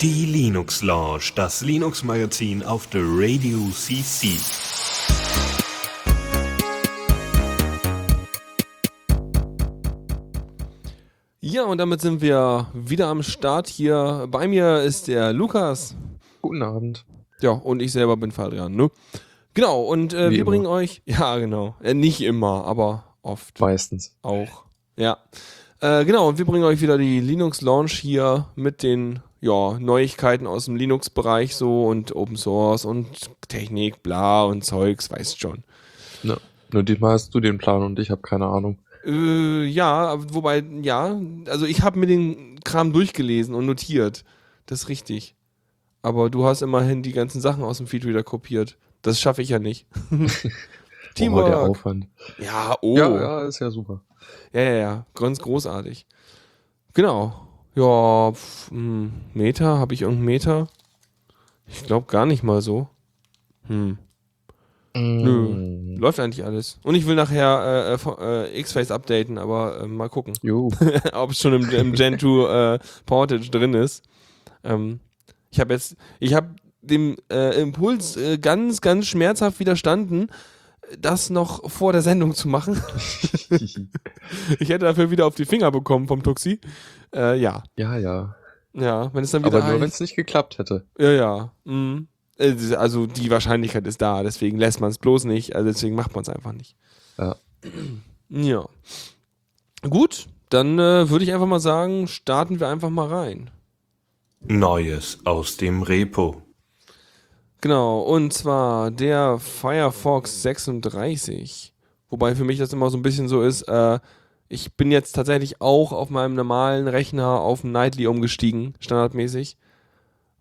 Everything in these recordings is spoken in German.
Die Linux Lounge, das Linux Magazin auf der Radio CC. Ja, und damit sind wir wieder am Start hier. Bei mir ist der Lukas. Guten Abend. Ja, und ich selber bin Fadrian, ne? Genau, und äh, wir immer. bringen euch, ja, genau, äh, nicht immer, aber oft Meistens. auch. Ja. Äh, genau, und wir bringen euch wieder die Linux Launch hier mit den ja, Neuigkeiten aus dem Linux-Bereich so und Open Source und Technik, bla und Zeugs, weißt schon. Ja. Nur diesmal hast du den Plan und ich habe keine Ahnung. Äh, ja, wobei, ja, also ich habe mir den Kram durchgelesen und notiert. Das ist richtig. Aber du hast immerhin die ganzen Sachen aus dem Feedreader kopiert. Das schaffe ich ja nicht. Oh, der Teamwork. Aufwand. Ja, oh. Ja, ja, ist ja super. Ja, ja, ja. Ganz großartig. Genau. Ja, pf, hm, Meter, habe ich irgendeinen Meter? Ich glaube gar nicht mal so. Hm. Nö. Läuft eigentlich alles. Und ich will nachher äh, äh, äh, X-Face updaten, aber äh, mal gucken, ob es schon im, im Gen 2 äh, Portage drin ist. Ähm, ich habe jetzt, ich habe dem äh, Impuls ganz, ganz schmerzhaft widerstanden, das noch vor der Sendung zu machen. Ich hätte dafür wieder auf die Finger bekommen vom Tuxi. Äh, ja. ja, ja. Ja, wenn es dann wieder Aber nur wenn es nicht geklappt hätte. Ja, ja. Mhm. Äh, Also die Wahrscheinlichkeit ist da, deswegen lässt man es bloß nicht, also deswegen macht man es einfach nicht. Ja. Ja. Gut, dann äh, würde ich einfach mal sagen, starten wir einfach mal rein. Neues aus dem Repo. Genau, und zwar der Firefox 36. Wobei für mich das immer so ein bisschen so ist, äh, ich bin jetzt tatsächlich auch auf meinem normalen Rechner auf Nightly umgestiegen, standardmäßig,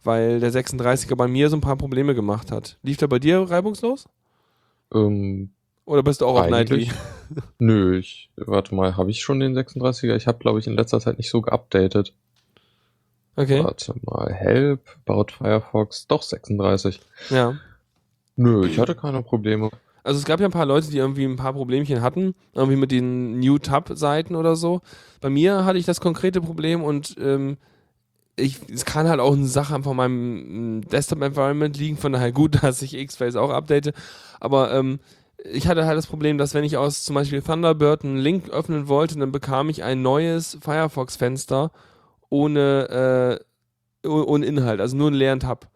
weil der 36er bei mir so ein paar Probleme gemacht hat. Lief der bei dir reibungslos? Ähm, Oder bist du auch auf Nightly? Nö, ich, warte mal, habe ich schon den 36er? Ich habe, glaube ich, in letzter Zeit nicht so geupdatet. Okay, Warte mal, Help, baut Firefox, doch 36. ja. Nö, ich hatte keine Probleme. Also es gab ja ein paar Leute, die irgendwie ein paar Problemchen hatten, irgendwie mit den New Tab-Seiten oder so. Bei mir hatte ich das konkrete Problem und ähm, ich, es kann halt auch eine Sache von meinem mm, Desktop-Environment liegen, von daher gut, dass ich X-Face auch update. Aber ähm, ich hatte halt das Problem, dass wenn ich aus zum Beispiel Thunderbird einen Link öffnen wollte, dann bekam ich ein neues Firefox-Fenster ohne, äh, oh- ohne Inhalt, also nur einen leeren Tab.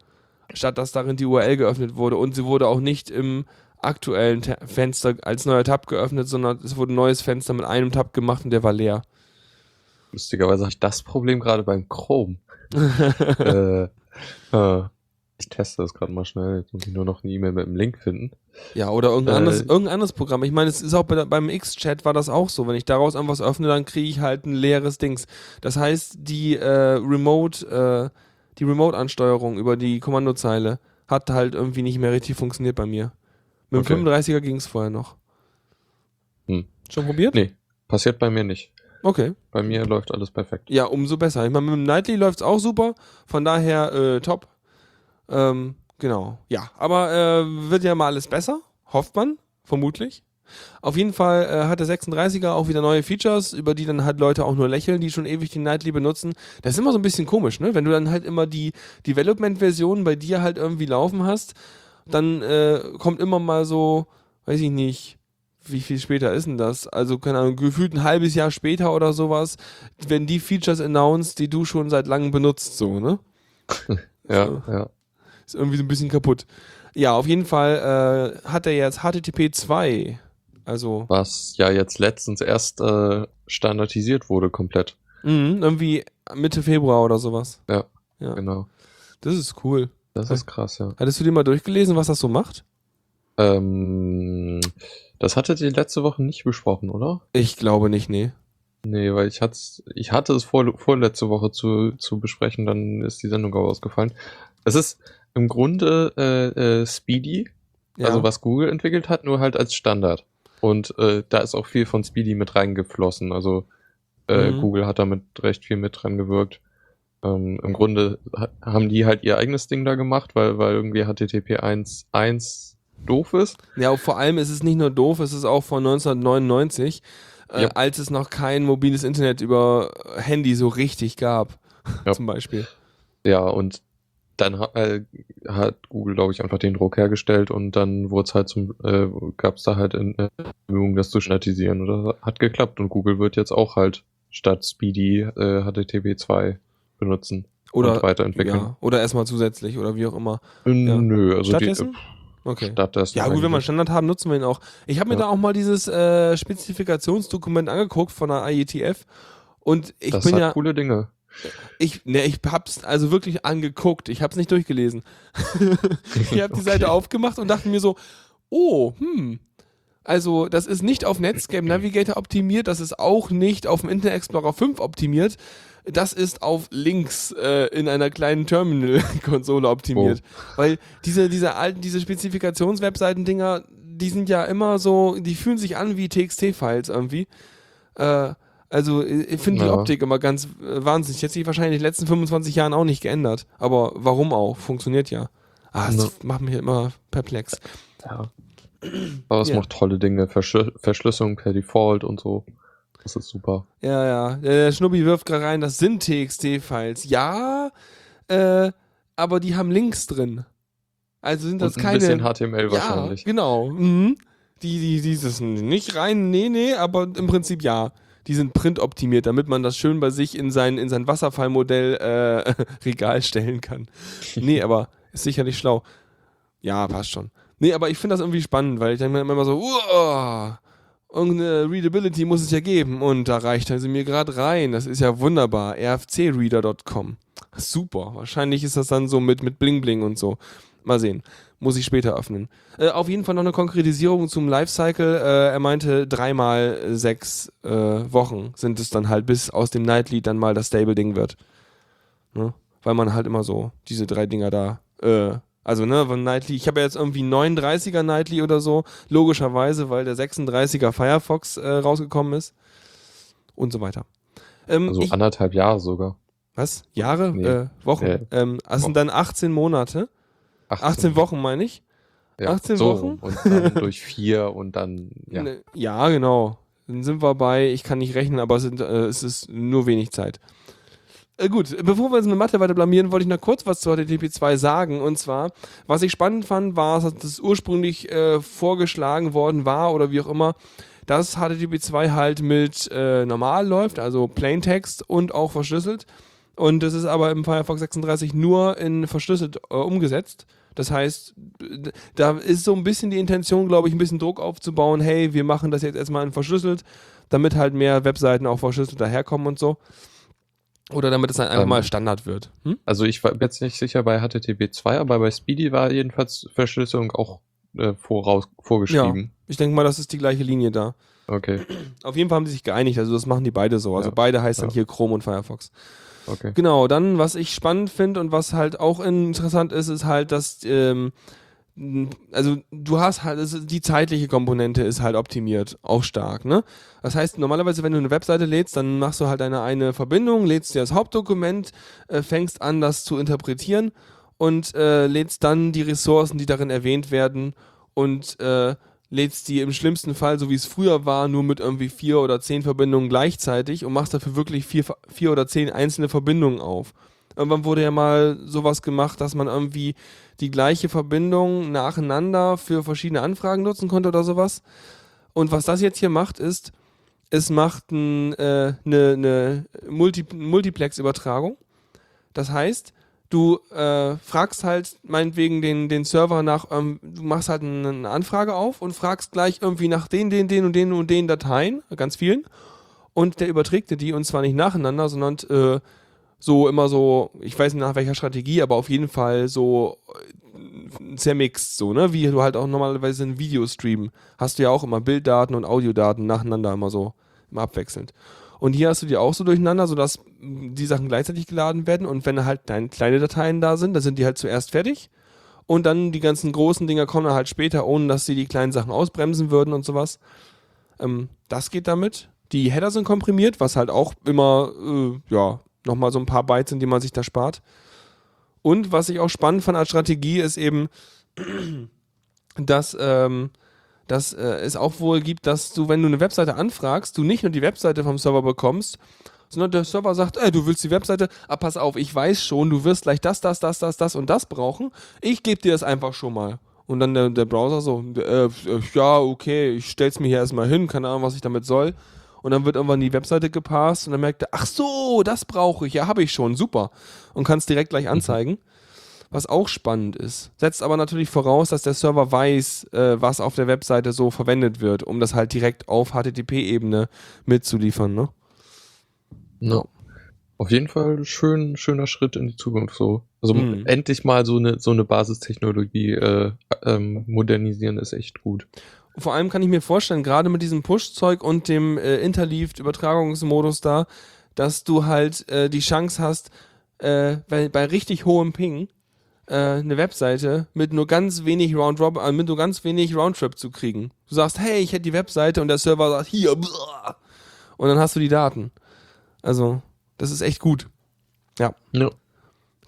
Statt dass darin die URL geöffnet wurde und sie wurde auch nicht im aktuellen Ta Fenster als neuer Tab geöffnet, sondern es wurde ein neues Fenster mit einem Tab gemacht und der war leer. Lustigerweise habe ich das Problem gerade beim Chrome. äh, äh, ich teste das gerade mal schnell. Jetzt muss ich nur noch eine E-Mail mit einem Link finden. Ja, oder irgendein, Äh, anderes, irgendein anderes Programm. Ich meine, es ist auch bei, beim X-Chat war das auch so. Wenn ich daraus irgendwas öffne, dann kriege ich halt ein leeres Dings. Das heißt, die äh, Remote, äh, die Remote-Ansteuerung über die Kommandozeile hat halt irgendwie nicht mehr richtig funktioniert bei mir. Mit dem Okay. 35er ging es vorher noch. Hm. Schon probiert? Nee, passiert bei mir nicht. Okay. Bei mir läuft alles perfekt. Ja, umso besser. Ich meine, mit dem Nightly läuft es auch super. Von daher äh, top. Ähm, genau. Ja, aber äh, wird ja mal alles besser. Hofft man, vermutlich. Auf jeden Fall äh, hat der 36er auch wieder neue Features, über die dann halt Leute auch nur lächeln, die schon ewig den Nightly benutzen. Das ist immer so ein bisschen komisch, ne? Wenn du dann halt immer die Development-Version bei dir halt irgendwie laufen hast, dann äh, kommt immer mal so, weiß ich nicht, wie viel später ist denn das? Also, keine Ahnung, gefühlt ein halbes Jahr später oder sowas, wenn die Features announced, die du schon seit langem benutzt, so, ne? Ja, So. ja. Ist irgendwie so ein bisschen kaputt. Ja, auf jeden Fall äh, hat er jetzt HTTP 2. Also, Was ja jetzt letztens erst äh, standardisiert wurde, komplett. mh, irgendwie Mitte Februar oder sowas. Ja, Ja. genau. Das ist cool. Das ist krass, ja. Hattest du dir mal durchgelesen, was das so macht? Ähm, das hattet ihr letzte Woche nicht besprochen, oder? Ich glaube nicht, nee. Nee, weil ich, hat's, ich hatte es vor, vorletzte Woche zu, zu besprechen, dann ist die Sendung auch ausgefallen. Es ist im Grunde äh, äh, Speedy, Ja. also was Google entwickelt hat, nur halt als Standard. Und äh, da ist auch viel von Speedy mit reingeflossen. Also äh, Mhm. Google hat damit recht viel mit dran gewirkt. Ähm, Im Grunde ha haben die halt ihr eigenes Ding da gemacht, weil, weil irgendwie HTTP 1.1 doof ist. Ja, vor allem ist es nicht nur doof, es ist auch von 1999. äh, Ja. als es noch kein mobiles Internet über Handy so richtig gab, Ja. zum Beispiel. Ja, und dann äh, hat Google, glaube ich, einfach den Druck hergestellt und dann wurde es halt zum, äh, gab es da halt in äh, Bemühungen, das zu standardisieren oder hat geklappt und Google wird jetzt auch halt statt Speedy äh, HTTP 2 benutzen Oder, und weiterentwickeln. ja, oder erstmal zusätzlich oder wie auch immer. Äh, Ja. Nö, also Stattdessen? die Okay. stattdessen. Ja, gut, wenn wir. Standard haben, nutzen wir ihn auch. Ich habe mir Ja. da auch mal dieses äh, Spezifikationsdokument angeguckt von der IETF und ich das bin hat ja, coole Dinge. Ich, ne, ich hab's also wirklich angeguckt. Ich hab's nicht durchgelesen. ich habe die Okay. Seite aufgemacht und dachte mir so, oh, hm. Also, das ist nicht auf Netscape Navigator optimiert, das ist auch nicht auf dem Internet Explorer 5 optimiert. Das ist auf Links äh, in einer kleinen Terminal-Konsole optimiert. Weil diese, diese alten, diese Spezifikationswebseiten-Dinger, die sind ja immer so, die fühlen sich an wie TXT-Files irgendwie. Äh, also ich finde die Ja. Optik immer ganz äh, wahnsinnig. Die hat sich wahrscheinlich in den letzten 25 Jahren auch nicht geändert. Aber warum auch? Funktioniert ja. Ah, das Ja. macht mich immer perplex. Ja. Aber es Ja. macht tolle Dinge. Verschlü Verschlüsselung per Default und so. Das ist super. Ja, ja. Der Schnubbi wirft gerade rein, das sind TXT-Files. Ja, äh, aber die haben Links drin. Also sind das und ein keine. bisschen HTML ja, wahrscheinlich. genau. Mhm. Die, die, dieses nicht rein, nee, nee, aber im Prinzip ja. Die sind printoptimiert, damit man das schön bei sich in sein, in sein Wasserfallmodell äh, Regal stellen kann. Nee, aber ist sicherlich schlau. Ja, passt schon. Nee, aber ich finde das irgendwie spannend, weil ich denke mir immer so, uah, irgendeine Readability muss es ja geben. Und da reicht also mir gerade rein. Das ist ja wunderbar. rfcreader.com. Super. Wahrscheinlich ist das dann so mit, mit Bling Bling und so. Mal sehen. Muss ich später öffnen. Äh, auf jeden Fall noch eine Konkretisierung zum Lifecycle. Äh, er meinte, dreimal sechs äh, Wochen sind es dann halt, bis aus dem Nightly dann mal das Stable-Ding wird. Ne? Weil man halt immer so diese drei Dinger da, äh, also ne, von Nightly, ich habe ja jetzt irgendwie 39er Nightly oder so, logischerweise, weil der 36er Firefox äh, rausgekommen ist und so weiter. Ähm, Also ich, anderthalb Jahre sogar. was? Jahre? Nee. Äh, Wochen? Äh, ähm, also sind dann 18 Monate. 18, 18 Wochen meine ich. Ja, 18 so Wochen? Und dann durch vier und dann, ja. Ne, ja, genau. Dann sind wir bei, ich kann nicht rechnen, aber es, sind, äh, es ist nur wenig Zeit. Äh, gut, bevor wir uns mit Mathe weiter blamieren, wollte ich noch kurz was zu HTTP 2 sagen. Und zwar, was ich spannend fand, war, dass das ursprünglich äh, vorgeschlagen worden war oder wie auch immer, dass HTTP 2 halt mit äh, normal läuft, also Plaintext und auch verschlüsselt. Und das ist aber im Firefox 36 nur in verschlüsselt äh, umgesetzt. Das heißt, da ist so ein bisschen die Intention, glaube ich, ein bisschen Druck aufzubauen. Hey, wir machen das jetzt erstmal in verschlüsselt, damit halt mehr Webseiten auch verschlüsselt daherkommen und so. Oder damit es dann einfach Ähm, mal Standard wird. Hm? Also ich war jetzt nicht sicher bei HTTP 2, aber bei Speedy war jedenfalls Verschlüsselung auch äh, voraus, vorgeschrieben. Ich denke mal, das ist die gleiche Linie da. Okay, Auf jeden Fall haben sie sich geeinigt, also das machen die beide so. Also Ja. beide heißt dann Ja. hier Chrome und Firefox. Okay. Genau, dann, was ich spannend finde und was halt auch interessant ist, ist halt, dass, ähm, also du hast halt, die zeitliche Komponente ist halt optimiert, auch stark, ne? Das heißt, normalerweise, wenn du eine Webseite lädst, dann machst du halt eine, eine Verbindung, lädst dir das Hauptdokument, äh, fängst an, das zu interpretieren und äh, lädst dann die Ressourcen, die darin erwähnt werden und äh, lädst die im schlimmsten Fall, so wie es früher war, nur mit irgendwie vier oder zehn Verbindungen gleichzeitig und machst dafür wirklich vier, vier oder zehn einzelne Verbindungen auf. Irgendwann wurde ja mal sowas gemacht, dass man irgendwie die gleiche Verbindung nacheinander für verschiedene Anfragen nutzen konnte oder sowas. Und was das jetzt hier macht, ist, es macht ein, äh, eine, eine Multi Multiplex-Übertragung. Das heißt, du äh, fragst halt meinetwegen den, den Server nach, ähm, du machst halt eine, Anfrage auf und fragst gleich irgendwie nach den, den, den und den und den Dateien, ganz vielen. Und der überträgt dir die und zwar nicht nacheinander, sondern äh, so immer so, ich weiß nicht nach welcher Strategie, aber auf jeden Fall so äh, zermixt, so, ne? Wie du halt auch normalerweise ein Video streamen. Hast du ja auch immer Bilddaten und Audiodaten nacheinander immer so immer abwechselnd. Und hier hast du die auch so durcheinander, sodass die Sachen gleichzeitig geladen werden und wenn halt deine kleine Dateien da sind, dann sind die halt zuerst fertig und dann die ganzen großen Dinger kommen dann halt später, ohne dass sie die kleinen Sachen ausbremsen würden und sowas. Ähm, das geht damit. Die Header sind komprimiert, was halt auch immer, äh, ja, nochmal so ein paar Bytes sind, die man sich da spart. Und was ich auch spannend fand als Strategie, ist eben, dass ähm, dass äh, es auch wohl gibt, dass du, wenn du eine Webseite anfragst, du nicht nur die Webseite vom Server bekommst, sondern der Server sagt, ey, du willst die Webseite, ah, pass auf, ich weiß schon, du wirst gleich das, das, das, das, das und das brauchen. Ich gebe dir das einfach schon mal. Und dann der, der Browser so, äh, ja, okay, ich stell's mir hier erstmal hin, keine Ahnung, was ich damit soll. Und dann wird irgendwann die Webseite gepasst und dann merkt er, ach so, das brauche ich, ja, habe ich schon, super. Und kannst direkt gleich anzeigen. Was auch spannend ist. Setzt aber natürlich voraus, dass der Server weiß, äh, was auf der Webseite so verwendet wird, um das halt direkt auf HTTP-Ebene mitzuliefern, ne? Ja. Auf jeden Fall schön, schöner Schritt in die Zukunft so. Also Mhm. endlich mal so eine so eine Basistechnologie äh, ähm, modernisieren ist echt gut. Vor allem kann ich mir vorstellen, gerade mit diesem Push-Zeug und dem äh, Interleaved-Übertragungsmodus da, dass du halt äh, die Chance hast, äh, bei, bei richtig hohem Ping äh, eine Webseite mit nur ganz wenig Round äh, mit nur ganz wenig Roundtrip zu kriegen. Du sagst, hey, ich hätte die Webseite und der Server sagt, hier, blah. und dann hast du die Daten. Also, das ist echt gut. Ja,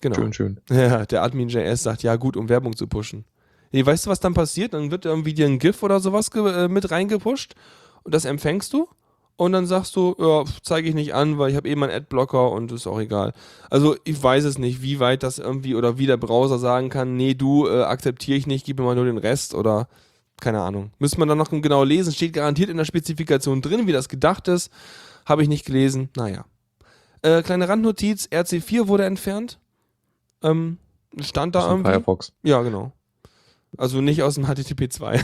Genau. schön, schön. Ja, der Admin JS sagt, ja gut, um Werbung zu pushen. Nee, weißt du, was dann passiert? Dann wird irgendwie dir ein GIF oder sowas äh, mit reingepusht und das empfängst du und dann sagst du, ja, zeige ich nicht an, weil ich habe eben einen Adblocker und ist auch egal. Also ich weiß es nicht, wie weit das irgendwie oder wie der Browser sagen kann, nee, du äh, akzeptiere ich nicht, gib mir mal nur den Rest oder keine Ahnung. Müsste man dann noch genau lesen, steht garantiert in der Spezifikation drin, wie das gedacht ist. Habe ich nicht gelesen, naja. Äh, kleine Randnotiz, RC4 wurde entfernt. Ähm, stand da irgendwie. Firefox. Ja, genau. Also nicht aus dem HTTP 2.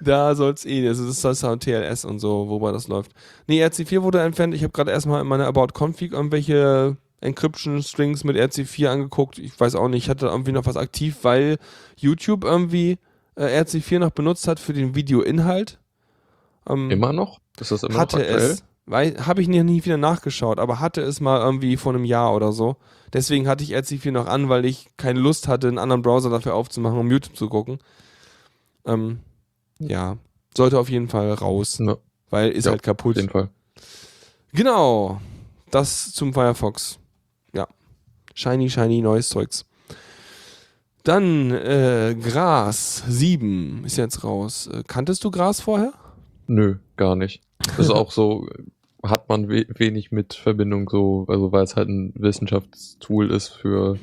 da soll es eh, also das ist das TLS und so, wobei das läuft. Nee, RC4 wurde entfernt. Ich habe gerade erstmal in meiner About Config irgendwelche Encryption Strings mit RC4 angeguckt. Ich weiß auch nicht, ich hatte irgendwie noch was aktiv, weil YouTube irgendwie äh, RC4 noch benutzt hat für den Videoinhalt. Ähm, Immer noch? Ist das immer hatte noch aktuell? es, habe ich nie, nie wieder nachgeschaut, aber hatte es mal irgendwie vor einem Jahr oder so. Deswegen hatte ich RC4 noch an, weil ich keine Lust hatte, einen anderen Browser dafür aufzumachen, um YouTube zu gucken. Ähm, ja, sollte auf jeden Fall raus, Ja, auf weil ist Ja, halt kaputt. jeden Fall. Genau, das zum Firefox. Ja, shiny, shiny, neues Zeugs. Dann äh, Gras 7 ist jetzt raus. Äh, kanntest du Gras vorher? Nö, gar nicht. Das ist auch so, hat man we wenig mit Verbindung so, also weil es halt ein Wissenschaftstool ist für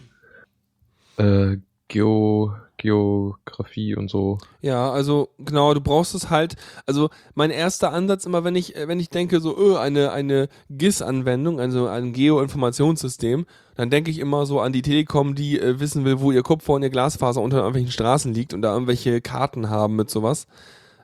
äh, Geo, Geografie und so. Ja, also genau, du brauchst es halt. Also mein erster Ansatz immer, wenn ich, wenn ich denke, so öh, eine, eine GIS-Anwendung, also ein Geoinformationssystem, dann denke ich immer so an die Telekom, die äh, wissen will, wo ihr Kupfer und ihr Glasfaser unter irgendwelchen Straßen liegt und da irgendwelche Karten haben mit sowas.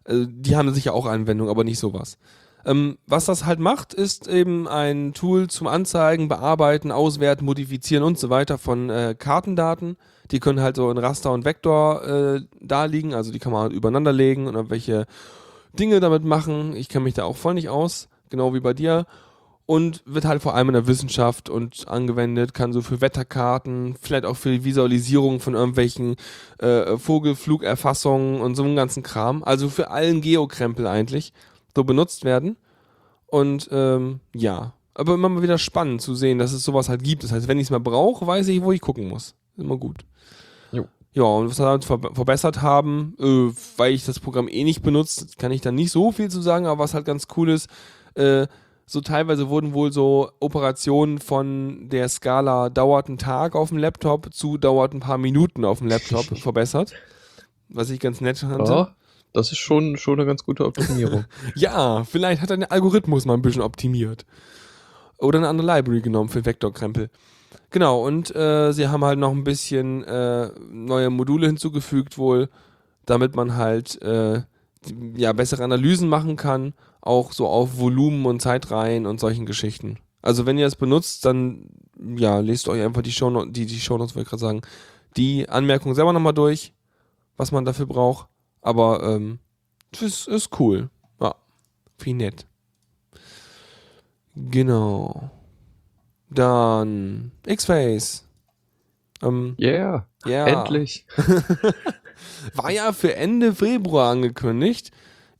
Äh, die haben sicher auch Anwendung, aber nicht sowas. Ähm, was das halt macht, ist eben ein Tool zum Anzeigen, Bearbeiten, Auswerten, Modifizieren und so weiter von äh, Kartendaten. Die können halt so in Raster und Vektor äh, da liegen, also die kann man halt übereinander legen und irgendwelche Dinge damit machen. Ich kenne mich da auch voll nicht aus, genau wie bei dir. Und wird halt vor allem in der Wissenschaft und angewendet, kann so für Wetterkarten, vielleicht auch für die Visualisierung von irgendwelchen äh, Vogelflugerfassungen und so einem ganzen Kram. Also für allen Geokrempel eigentlich so benutzt werden. Und ähm, ja, aber immer mal wieder spannend zu sehen, dass es sowas halt gibt. Das heißt, wenn ich es mal brauche, weiß ich, wo ich gucken muss. Ist immer gut. Jo. Ja, und was wir damit ver verbessert haben, äh, weil ich das Programm eh nicht benutze, kann ich da nicht so viel zu sagen, aber was halt ganz cool ist, äh, so teilweise wurden wohl so Operationen von der Skala dauert einen Tag auf dem Laptop zu dauert ein paar Minuten auf dem Laptop verbessert. Was ich ganz nett fand. Ja, das ist schon, schon eine ganz gute Optimierung. Ja, vielleicht hat er den Algorithmus mal ein bisschen optimiert. Oder eine andere Library genommen für Vektorkrempel. Genau, und äh, sie haben halt noch ein bisschen äh, neue Module hinzugefügt, wohl, damit man halt äh, ja, bessere Analysen machen kann, auch so auf Volumen und Zeitreihen und solchen Geschichten. Also wenn ihr es benutzt, dann ja, lest euch einfach die Show die, die Shownotes, wollte ich gerade sagen, die Anmerkungen selber nochmal durch, was man dafür braucht. Aber ähm, das ist cool. Ja, wie nett. Genau. Dann X-Face. Ähm, Yeah, ja. endlich. War ja für Ende Februar angekündigt.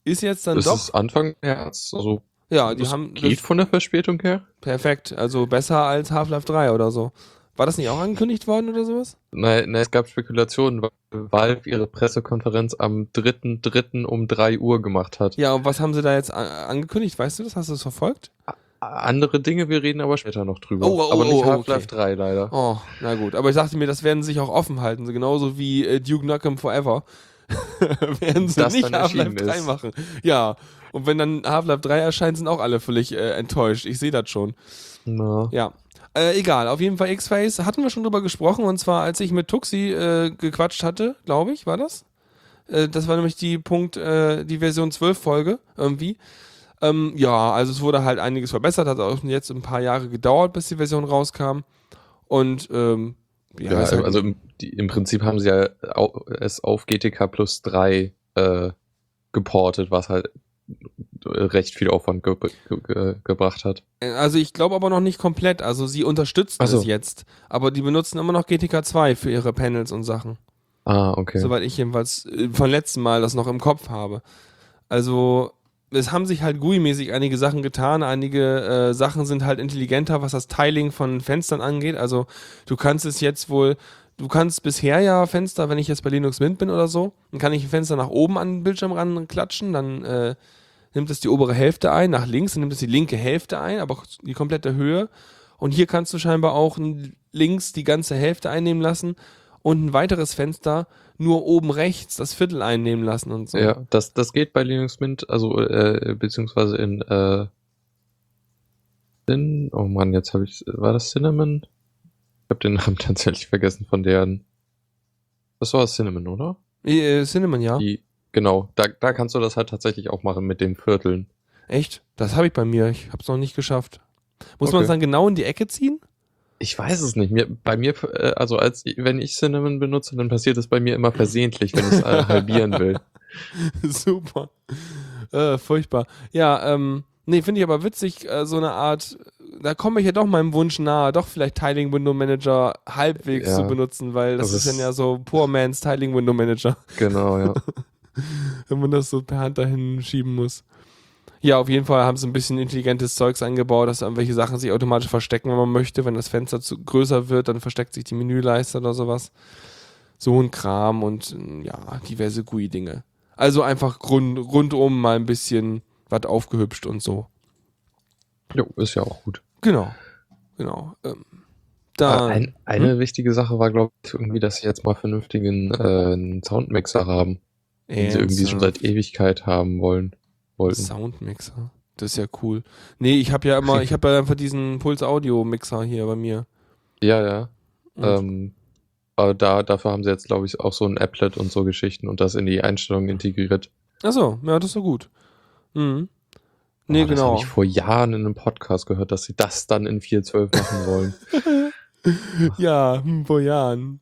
Ist jetzt dann Das doch. ist Anfang März. Also ja, die das haben geht von der Verspätung her. perfekt. Also besser als Half-Life 3 oder so. War das nicht auch angekündigt worden oder sowas? Nein, nein, es gab Spekulationen, weil Valve ihre Pressekonferenz am 3.3. um 3 Uhr gemacht hat. Ja, und was haben sie da jetzt a- angekündigt? Weißt du das? Hast du das verfolgt? Andere Dinge, wir reden aber später noch drüber. Oh, oh, aber nicht oh, Half-Life okay. 3 leider. Oh, na gut. Aber ich dachte mir, das werden sie sich auch offen halten. So genauso wie äh, Duke Nukem Forever. werden sie Das nicht Half-Life erschienen 3 ist. machen. Ja. Und wenn dann Half-Life 3 erscheint, sind auch alle völlig äh, enttäuscht. Ich sehe das schon. Na. Ja. Äh, egal, auf jeden Fall X-Face hatten wir schon drüber gesprochen und zwar als ich mit Tuxi äh, gequatscht hatte, glaube ich, war das? Äh, das war nämlich die Punkt, äh, die Version 12 Folge irgendwie. Ähm, ja, also es wurde halt einiges verbessert, hat auch jetzt ein paar Jahre gedauert, bis die Version rauskam. Und ähm, ja, halt- also im, die, im Prinzip haben sie ja au, es auf GTK plus 3 äh, geportet, was halt recht viel Aufwand ge ge ge gebracht hat. Also ich glaube aber noch nicht komplett. Also sie unterstützen so. es jetzt. Aber die benutzen immer noch GTK 2 für ihre Panels und Sachen. Ah, okay. Soweit ich jedenfalls äh, von letztem Mal das noch im Kopf habe. Also es haben sich halt GUI-mäßig einige Sachen getan. Einige äh, Sachen sind halt intelligenter, was das Tiling von Fenstern angeht. Also du kannst es jetzt wohl, du kannst bisher ja Fenster, wenn ich jetzt bei Linux Mint bin oder so, dann kann ich ein Fenster nach oben an den Bildschirm ran klatschen, dann äh, nimmt es die obere Hälfte ein, nach links, dann nimmt es die linke Hälfte ein, aber die komplette Höhe. Und hier kannst du scheinbar auch links die ganze Hälfte einnehmen lassen und ein weiteres Fenster nur oben rechts das Viertel einnehmen lassen und so. Ja, das, das geht bei Linux Mint, also äh, beziehungsweise in äh, Cin oh Mann, jetzt habe ich, war das Cinnamon? Ich habe den Namen tatsächlich vergessen von deren. Das war Cinnamon, oder? Äh, Cinnamon, ja. Die, genau, da, da kannst du das halt tatsächlich auch machen mit den Vierteln. Echt? Das habe ich bei mir. Ich habe es noch nicht geschafft. Muss man Okay. es dann genau in die Ecke ziehen? Ich weiß es nicht. Mir, bei mir, äh, also als wenn ich Cinnamon benutze, dann passiert es bei mir immer versehentlich, wenn ich es halbieren will. Super. Äh, furchtbar. Ja, ähm, nee, finde ich aber witzig, äh, so eine Art, da komme ich ja doch meinem Wunsch nahe, doch vielleicht Tiling Window Manager halbwegs Ja. zu benutzen, weil das, Das ist, dann ist- ja so Poor Man's Tiling Window Manager, Genau, ja. wenn man das so per Hand dahin schieben muss. Ja, auf jeden Fall haben sie ein bisschen intelligentes Zeugs eingebaut, dass irgendwelche Sachen sich automatisch verstecken, wenn man möchte. Wenn das Fenster zu größer wird, dann versteckt sich die Menüleiste oder sowas. So ein Kram und ja, diverse GUI-Dinge. Also einfach grund, rundum mal ein bisschen was aufgehübscht und so. Jo, ist ja auch gut. Genau. Genau. Ähm, Ah, da, ein, eine wichtige Sache war, glaube ich, irgendwie, dass sie jetzt mal vernünftigen äh, Soundmixer haben, den sie irgendwie schon seit Ewigkeit haben wollen. Wollten. Soundmixer. Das ist ja cool. Nee, ich habe ja immer, ich habe ja einfach diesen Puls-Audio-Mixer hier bei mir. Ja, ja. Ähm, aber da, dafür haben sie jetzt, glaube ich, auch so ein Applet und so Geschichten und das in die Einstellungen integriert. Achso, ja, das ist so gut. Mhm. Nee, Oh, Das genau. habe ich vor Jahren in einem Podcast gehört, dass sie das dann in 4.12 machen wollen. Ja, hm, vor Jahren.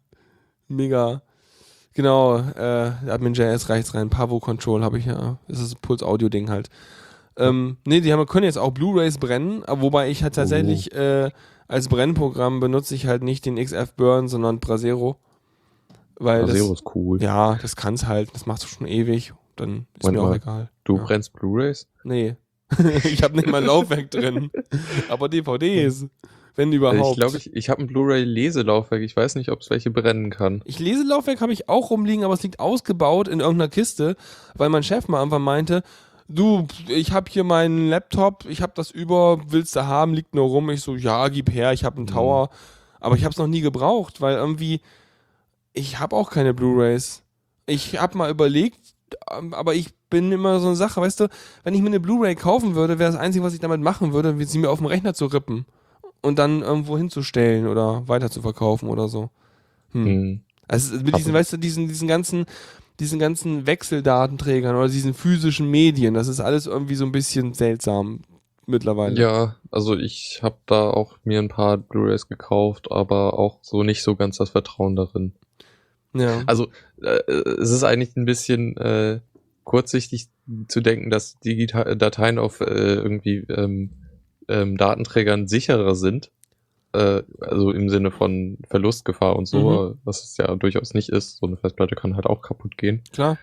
Mega. Genau, äh, Admin.js reicht's rein. Pavo Control habe ich ja. Das ist das Puls-Audio-Ding halt. Ähm, nee, die haben, können jetzt auch Blu-Rays brennen, wobei ich halt tatsächlich äh, als Brennprogramm benutze ich halt nicht den XF Burn, sondern Brasero. Weil Brasero das, ist cool. ja, das kann's halt. Das machst du schon ewig. Dann ist Moment mir auch mal. egal. Du ja. brennst Blu-Rays? Nee. ich habe nicht mal Laufwerk drin. Aber DVDs. Wenn überhaupt. Ich glaube, ich, ich habe ein Blu-ray-Leselaufwerk. Ich weiß nicht, ob es welche brennen kann. Ich lese Laufwerk habe ich auch rumliegen, aber es liegt ausgebaut in irgendeiner Kiste, weil mein Chef mal irgendwann meinte, du, ich habe hier meinen Laptop, ich habe das über, willst du haben, liegt nur rum. Ich so, ja, gib her, ich habe einen Mhm. Tower, aber ich habe es noch nie gebraucht, weil irgendwie ich habe auch keine Blu-rays. Ich habe mal überlegt, ähm, aber ich bin immer so eine Sache, weißt du, wenn ich mir eine Blu-ray kaufen würde, wäre das Einzige, was ich damit machen würde, sie mir auf dem Rechner zu rippen und dann irgendwo hinzustellen oder weiter zu verkaufen oder so. Hm. Hm. Also mit diesen, weißt du, diesen, diesen ganzen, diesen ganzen Wechseldatenträgern oder diesen physischen Medien, das ist alles irgendwie so ein bisschen seltsam mittlerweile. Ja, also ich habe da auch mir ein paar Blu-rays gekauft, aber auch so nicht so ganz das Vertrauen darin. Ja. Also äh, es ist eigentlich ein bisschen äh, kurzsichtig zu denken, dass digitale Dateien auf äh, irgendwie ähm, ähm, Datenträgern sicherer sind. Äh, also im Sinne von Verlustgefahr und so, Mhm. was es ja durchaus nicht ist. So eine Festplatte kann halt auch kaputt gehen. Klar.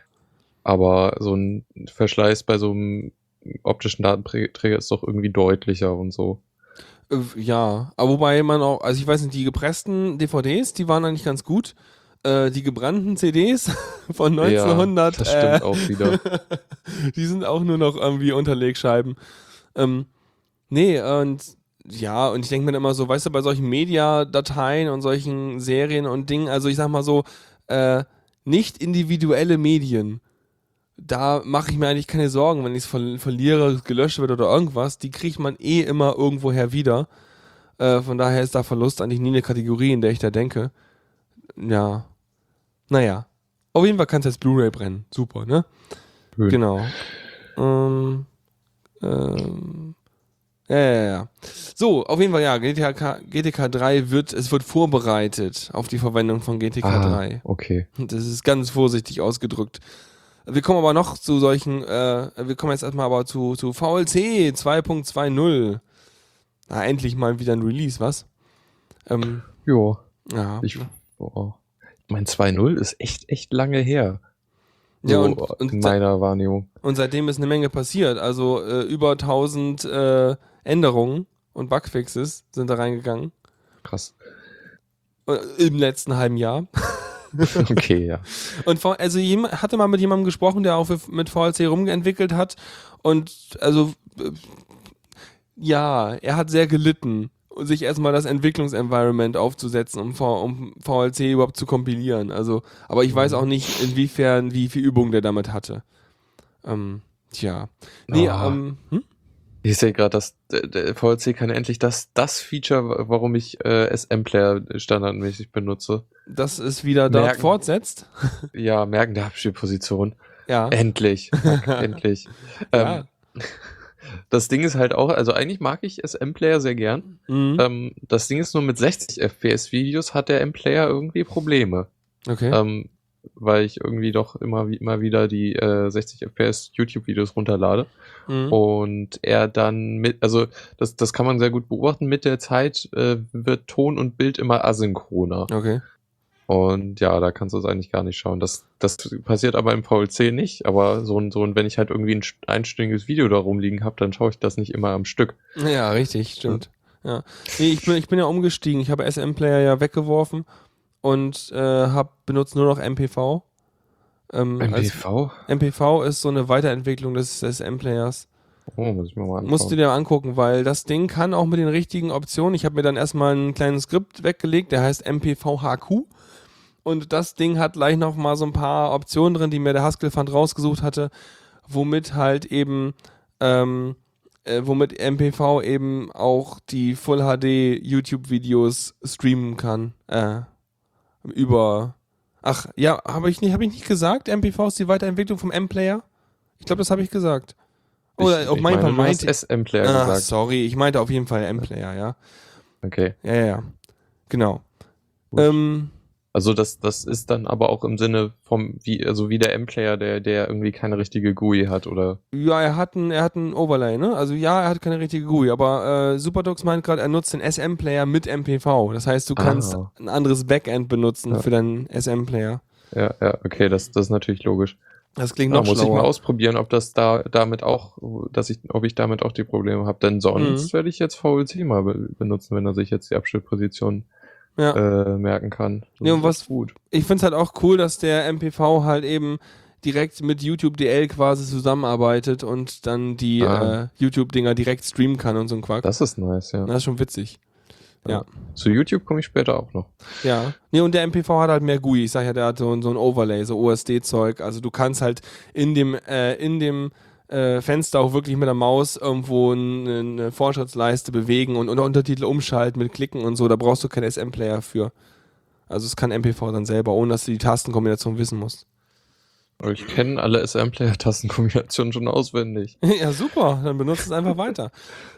Aber so ein Verschleiß bei so einem optischen Datenträger ist doch irgendwie deutlicher und so. Äh, Ja, aber wobei man auch, also ich weiß nicht, die gepressten DVDs, die waren eigentlich ganz gut. Äh, die gebrannten CDs von 1900, ja, das stimmt äh, auch wieder. die sind auch nur noch irgendwie Unterlegscheiben. Ähm, nee, und ja, und ich denke mir immer so, weißt du, bei solchen Mediadateien und solchen Serien und Dingen, also ich sag mal so, äh, nicht individuelle Medien, da mache ich mir eigentlich keine Sorgen, wenn ich es ver verliere, gelöscht wird oder irgendwas, die kriegt man eh immer irgendwoher wieder. Äh, von daher ist da Verlust eigentlich nie eine Kategorie, in der ich da denke. Ja. Naja. Auf jeden Fall kannst du jetzt Blu-ray brennen. Super, ne? Schön. Genau. Ähm, ähm, ja, ja, ja. So, auf jeden Fall, ja, GTK, GTK 3 wird, es wird vorbereitet auf die Verwendung von GTK Ah, 3. okay. Das ist ganz vorsichtig ausgedrückt. Wir kommen aber noch zu solchen, äh, wir kommen jetzt erstmal aber zu, zu VLC 2.20. Na, endlich mal wieder ein Release, was? Ähm, Jo, ja. ich, oh. mein 2.0 ist echt, echt lange her. ja, So, und, und, in meiner Wahrnehmung. und seitdem ist eine Menge passiert. Also äh, über 1000 äh, Änderungen und Bugfixes sind da reingegangen. Krass. Äh, Im letzten halben Jahr. Okay, ja. Und V- also jemand hatte mal mit jemandem gesprochen, der auch mit VLC rumentwickelt hat. Und also äh, ja, er hat sehr gelitten, sich erstmal das Entwicklungsenvironment aufzusetzen, um, v, um VLC überhaupt zu kompilieren. Also, aber ich weiß auch nicht, inwiefern, wie viel Übung der damit hatte. Ähm, tja. Nee, Ah. ähm, hm? Ich sehe gerade, dass der, der VLC kann endlich das, das Feature, warum ich äh, SM-Player standardmäßig benutze. das ist wieder dort Merken. fortsetzt. Ja, merken der Abspielposition. Ja. Endlich. Fuck, endlich. Ja. Ähm, das Ding ist halt auch, also eigentlich mag ich SM-Player sehr gern. Mhm. Ähm, das Ding ist nur mit 60 FPS-Videos hat der M-Player irgendwie Probleme. Okay. Ähm, weil ich irgendwie doch immer, wie- immer wieder die äh, 60 FPS YouTube-Videos runterlade. Mhm. Und er dann mit, also das, das kann man sehr gut beobachten, mit der Zeit äh, wird Ton und Bild immer asynchroner. Okay. Und ja, da kannst du es eigentlich gar nicht schauen. Das, das passiert aber im VLC nicht. Aber so ein, so ein, wenn ich halt irgendwie ein st- einstündiges Video da rumliegen habe, dann schaue ich das nicht immer am Stück. Ja, richtig, stimmt. Ja. Nee, ich bin, ich bin ja umgestiegen. Ich habe SM-Player ja weggeworfen und äh, hab benutzt nur noch MPV. Ähm, MPV? MPV ist so eine Weiterentwicklung des SM-Players. Oh, muss ich mir mal anschauen. Musst du dir mal angucken, weil das Ding kann auch mit den richtigen Optionen. Ich habe mir dann erstmal ein kleines Skript weggelegt, der heißt MPVHQ. Und das Ding hat gleich noch mal so ein paar Optionen drin, die mir der Haskell Fund rausgesucht hatte, womit halt eben, ähm, äh, womit MPV eben auch die Full HD YouTube-Videos streamen kann. Äh, über. Ach, ja, habe ich nicht, habe ich nicht gesagt? MPV ist die Weiterentwicklung vom M-Player? Ich glaube, das habe ich gesagt. Oder ich, auf ich mein meine, Fall meinte SM-Player Ah, gesagt. sorry, ich meinte auf jeden Fall M-Player, ja. Okay. Ja, ja, ja. Genau. Ähm, Also das, das ist dann aber auch im Sinne vom, wie, also wie der M-Player, der, der irgendwie keine richtige GUI hat, oder? ja, er hat ein, er hat ein Overlay, ne? Also ja, er hat keine richtige GUI, aber äh, Superdux meint gerade, er nutzt den SM-Player mit MPV. Das heißt, du kannst Ah. ein anderes Backend benutzen Ja. für deinen SM-Player. Ja, ja, okay, das, das ist natürlich logisch. Das klingt Da noch muss ich mal schlauer. ausprobieren, ob das da damit auch, dass ich, ob ich damit auch die Probleme habe. Denn sonst Mhm. werde ich jetzt VLC mal be benutzen, wenn er sich jetzt die Abschnittposition Ja. äh, merken kann. Das Ja, und was- gut. Ich finde es halt auch cool, dass der MPV halt eben direkt mit YouTube DL quasi zusammenarbeitet und dann die Ah. äh, YouTube-Dinger direkt streamen kann und so ein Quark. Das ist nice, ja. Das ist schon witzig. Ja. Zu YouTube komme ich später auch noch. Ja. Nee, und der MPV hat halt mehr GUI. Ich sag ja, der hat so, ein- so ein Overlay, so OSD-Zeug. Also du kannst halt in dem, äh, in dem äh, Fenster auch wirklich mit der Maus irgendwo eine, eine Fortschrittsleiste bewegen und unter Untertitel umschalten mit Klicken und so. Da brauchst du keinen SM-Player für. Also es kann MPV dann selber, ohne dass du die Tastenkombination wissen musst. Aber Ich kenne alle SM-Player-Tastenkombinationen schon auswendig. ja, super. Dann benutzt es einfach weiter.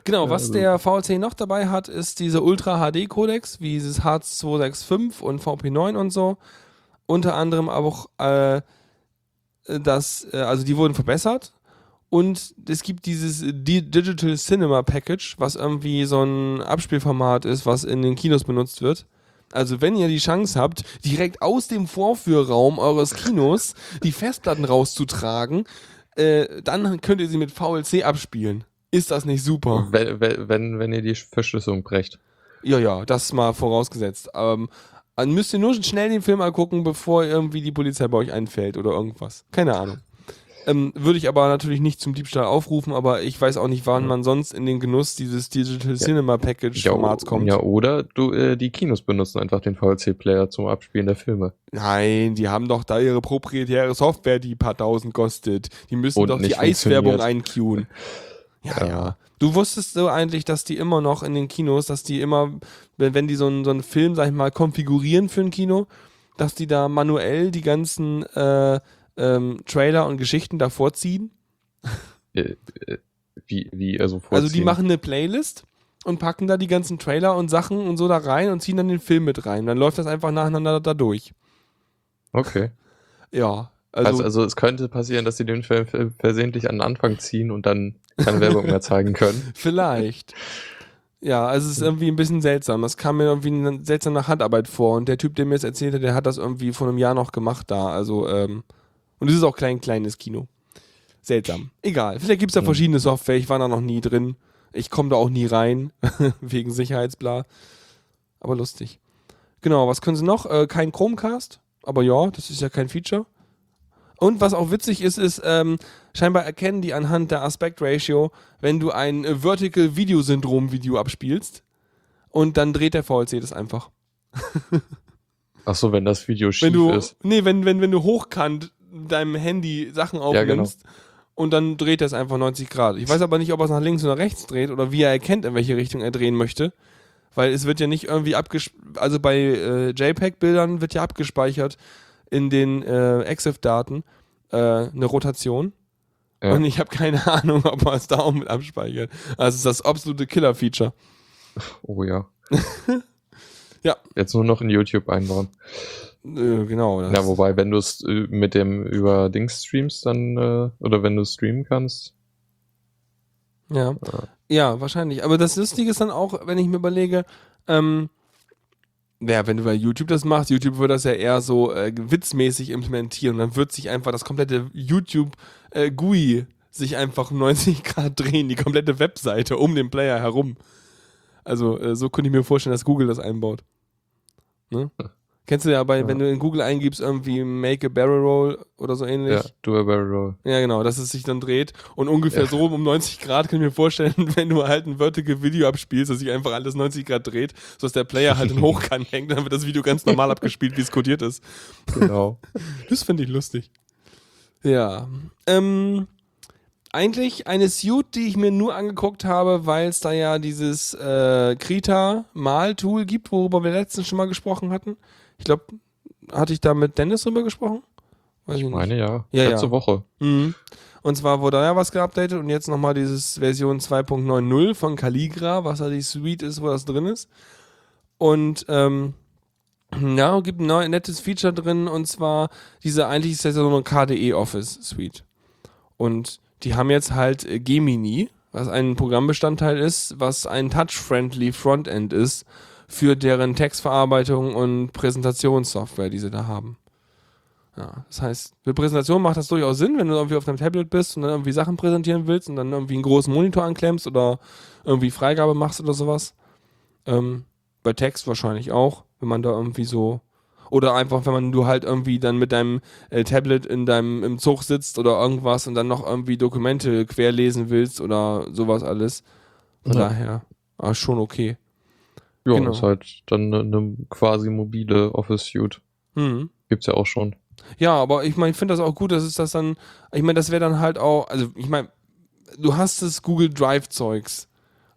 Genau, Ja, was also- der VLC noch dabei hat, ist diese Ultra-HD-Codex, wie dieses Harz 265 und VP9 und so. Unter anderem auch äh, das, äh, also die wurden verbessert. Und es gibt dieses Di Digital Cinema Package, was irgendwie so ein Abspielformat ist, was in den Kinos benutzt wird. Also wenn ihr die Chance habt, direkt aus dem Vorführraum eures Kinos die Festplatten rauszutragen, äh, dann könnt ihr sie mit VLC abspielen. Ist das nicht super? Wenn, wenn, wenn, wenn ihr die Verschlüsselung brecht. Ja, ja, das mal vorausgesetzt. Ähm, dann müsst ihr nur schnell den Film angucken, bevor irgendwie die Polizei bei euch einfällt oder irgendwas. Keine Ahnung. Ähm, Würde ich aber natürlich nicht zum Diebstahl aufrufen, aber ich weiß auch nicht, wann man sonst in den Genuss dieses Digital Cinema Package Formats kommt. ja, oder du, äh, die Kinos benutzen einfach den VLC-Player zum Abspielen der Filme. Nein, die haben doch da ihre proprietäre Software, die ein paar tausend kostet. Die müssen Und doch die Eiswerbung einqueuen. Ja, ja, Ja. Du wusstest so eigentlich, dass die immer noch in den Kinos, dass die immer, wenn, wenn die so einen, so einen Film, sag ich mal, konfigurieren für ein Kino, dass die da manuell die ganzen äh, ähm, Trailer und Geschichten davor ziehen? Äh, äh, wie, wie, also Also vorziehen. die machen eine Playlist und packen da die ganzen Trailer und Sachen und so da rein und ziehen dann den Film mit rein. Dann läuft das einfach nacheinander da durch. Okay. Ja. Also, Also, also es könnte passieren, dass sie den Film ver- versehentlich an den Anfang ziehen und dann keine Werbung mehr zeigen können. vielleicht. Ja, also es ist irgendwie ein bisschen seltsam. Das kam mir irgendwie eine seltsame Handarbeit vor. Und der Typ, der mir das erzählt hat, der hat das irgendwie vor einem Jahr noch gemacht da. Also, ähm, und es ist auch klein, kleines Kino. Seltsam. Egal. Vielleicht gibt es da verschiedene Software. Ich war da noch nie drin. Ich komme da auch nie rein. wegen Sicherheitsbla. Aber lustig. Genau, was können sie noch? Äh, kein Chromecast. Aber ja, das ist ja kein Feature. Und was auch witzig ist, ist, ähm, scheinbar erkennen die anhand der Aspect Ratio, wenn du ein äh, Vertical Video Syndrom Video abspielst und dann dreht der VLC das einfach. Ach so, wenn das Video schief Wenn du, ist. nee, wenn, wenn, wenn du hochkant deinem Handy Sachen Ja, genau. aufnimmst und dann dreht er es einfach 90 Grad. Ich weiß aber nicht, ob er es nach links oder rechts dreht oder wie er erkennt, in welche Richtung er drehen möchte. Weil es wird ja nicht irgendwie abgespeichert, also bei äh, JPEG-Bildern wird ja abgespeichert in den äh, EXIF-Daten äh, eine Rotation. Ja. Und ich habe keine Ahnung, ob man es da auch mit abspeichert. Also ist das absolute Killer-Feature. Oh ja. Ja. Jetzt nur noch in YouTube einbauen. Äh, genau. das- Ja, wobei, wenn du es äh, mit dem über Dings streamst, dann, äh, oder wenn du streamen kannst, Ja. ja, wahrscheinlich. Aber das Lustige ist dann auch, wenn ich mir überlege, ähm, ja, wenn du bei YouTube das machst, YouTube würde das ja eher so äh, witzmäßig implementieren dann wird sich einfach das komplette YouTube äh, GUI sich einfach um 90 Grad drehen, die komplette Webseite um den Player herum. Also äh, so könnte ich mir vorstellen, dass Google das einbaut. Ne? Kennst du ja bei, Ja. wenn du in Google eingibst, irgendwie Make a Barrel Roll oder so ähnlich. ja, do a barrel roll. Ja, genau, dass es sich dann dreht. Und ungefähr Ja. so um 90 Grad kann ich mir vorstellen, wenn du halt ein Vertical Video abspielst, dass sich einfach alles 90 Grad dreht, sodass der Player halt in Hochkant hängt, dann wird das Video ganz normal abgespielt, wie es codiert ist. Genau. Das finde ich lustig. Ja. Ähm, eigentlich eine Suite, die ich mir nur angeguckt habe, weil es da ja dieses äh, Krita-Mal-Tool gibt, worüber wir letztens schon mal gesprochen hatten. Ich glaube, hatte ich da mit Dennis drüber gesprochen? Weiß Ich nicht. meine ja. Ja, Letzte ja. Woche. Mhm. Und zwar wurde da ja was geupdatet und jetzt nochmal dieses Version 2.90 von Caligra, was ja die Suite ist, wo das drin ist. Und ähm, ja, gibt ein neu, nettes Feature drin und zwar diese eigentlich ist das ja so eine KDE Office Suite. Und die haben jetzt halt äh, Gemini, was ein Programmbestandteil ist, was ein touch-friendly Frontend ist für deren Textverarbeitung und Präsentationssoftware, die sie da haben. Ja, das heißt, für Präsentation macht das durchaus Sinn, wenn du irgendwie auf deinem Tablet bist und dann irgendwie Sachen präsentieren willst und dann irgendwie einen großen Monitor anklemmst oder irgendwie Freigabe machst oder sowas. Ähm, bei Text wahrscheinlich auch, wenn man da irgendwie so oder einfach, wenn man du halt irgendwie dann mit deinem äh, Tablet in deinem im Zug sitzt oder irgendwas und dann noch irgendwie Dokumente querlesen willst oder sowas alles. Von Ja. daher, ah, schon okay. Ja, Genau. ist halt dann eine, eine quasi mobile Office Suite. Mhm. Gibt's ja auch schon. Ja, aber ich meine, ich finde das auch gut, dass es das dann, ich meine, das wäre dann halt auch, also ich meine, du hast das Google Drive Zeugs,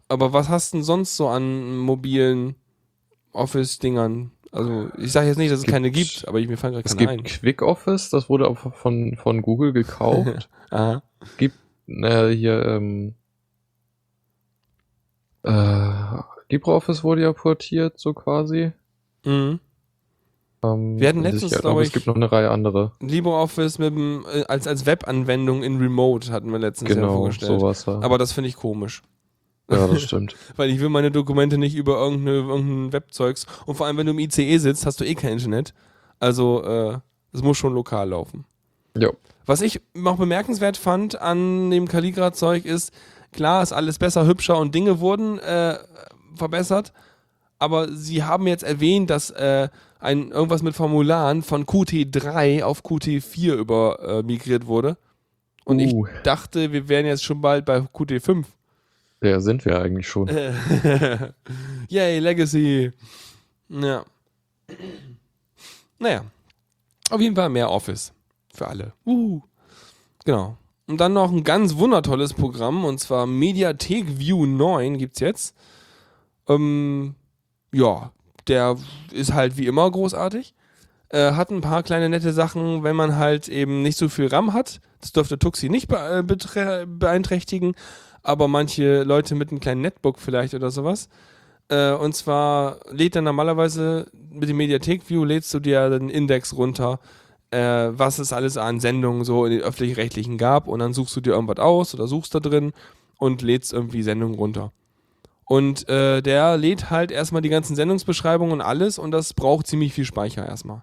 aber was hast du denn sonst so an mobilen Office-Dingern? Also ich sage jetzt nicht, dass es, Es gibt- keine gibt, aber ich, mir fallen gerade Es keine gibt ein. Quick Office, das wurde auch von, von Google gekauft. Aha. äh, hier, ähm, äh, LibreOffice wurde ja portiert, so quasi. Mhm. Ähm, Wir hatten letztens, ich glaub glaube, es ich- gibt noch eine Reihe andere. LibreOffice mit dem, äh, als, als Webanwendung in Remote hatten wir letztens ja Genau, vorgestellt. sowas. Ja. Aber das finde ich komisch. ja, das stimmt. Weil ich will meine Dokumente nicht über irgendeine, irgendein Webzeugs. Und vor allem, wenn du im ICE sitzt, hast du eh kein Internet. Also, äh, es muss schon lokal laufen. Ja. Was ich noch bemerkenswert fand an dem Calligra-Zeug ist, klar ist alles besser, hübscher und Dinge wurden äh, verbessert, aber sie haben jetzt erwähnt, dass äh, ein, irgendwas mit Formularen von Qt3 auf Qt4 über äh, migriert wurde. Und Uh. ich dachte, wir wären jetzt schon bald bei Qt5. Ja, sind wir eigentlich schon. Yay, Legacy. Ja. Naja. Auf jeden Fall mehr Office. Für alle. Uh. Genau. Und dann noch ein ganz wundertolles Programm, und zwar Mediathek View 9 gibt's jetzt. Ähm, ja, der ist halt wie immer großartig. Äh, hat ein paar kleine nette Sachen, wenn man halt eben nicht so viel RAM hat. Das dürfte Tuxi nicht be äh, beeinträchtigen, aber manche Leute mit einem kleinen Netbook vielleicht oder sowas. Äh, und zwar lädt er normalerweise mit dem Mediathek View lädst du dir den Index runter, äh, was es alles an Sendungen so in den öffentlich-rechtlichen gab und dann suchst du dir irgendwas aus oder suchst da drin und lädst irgendwie Sendungen runter. Und äh, der lädt halt erstmal die ganzen Sendungsbeschreibungen und alles und das braucht ziemlich viel Speicher erstmal.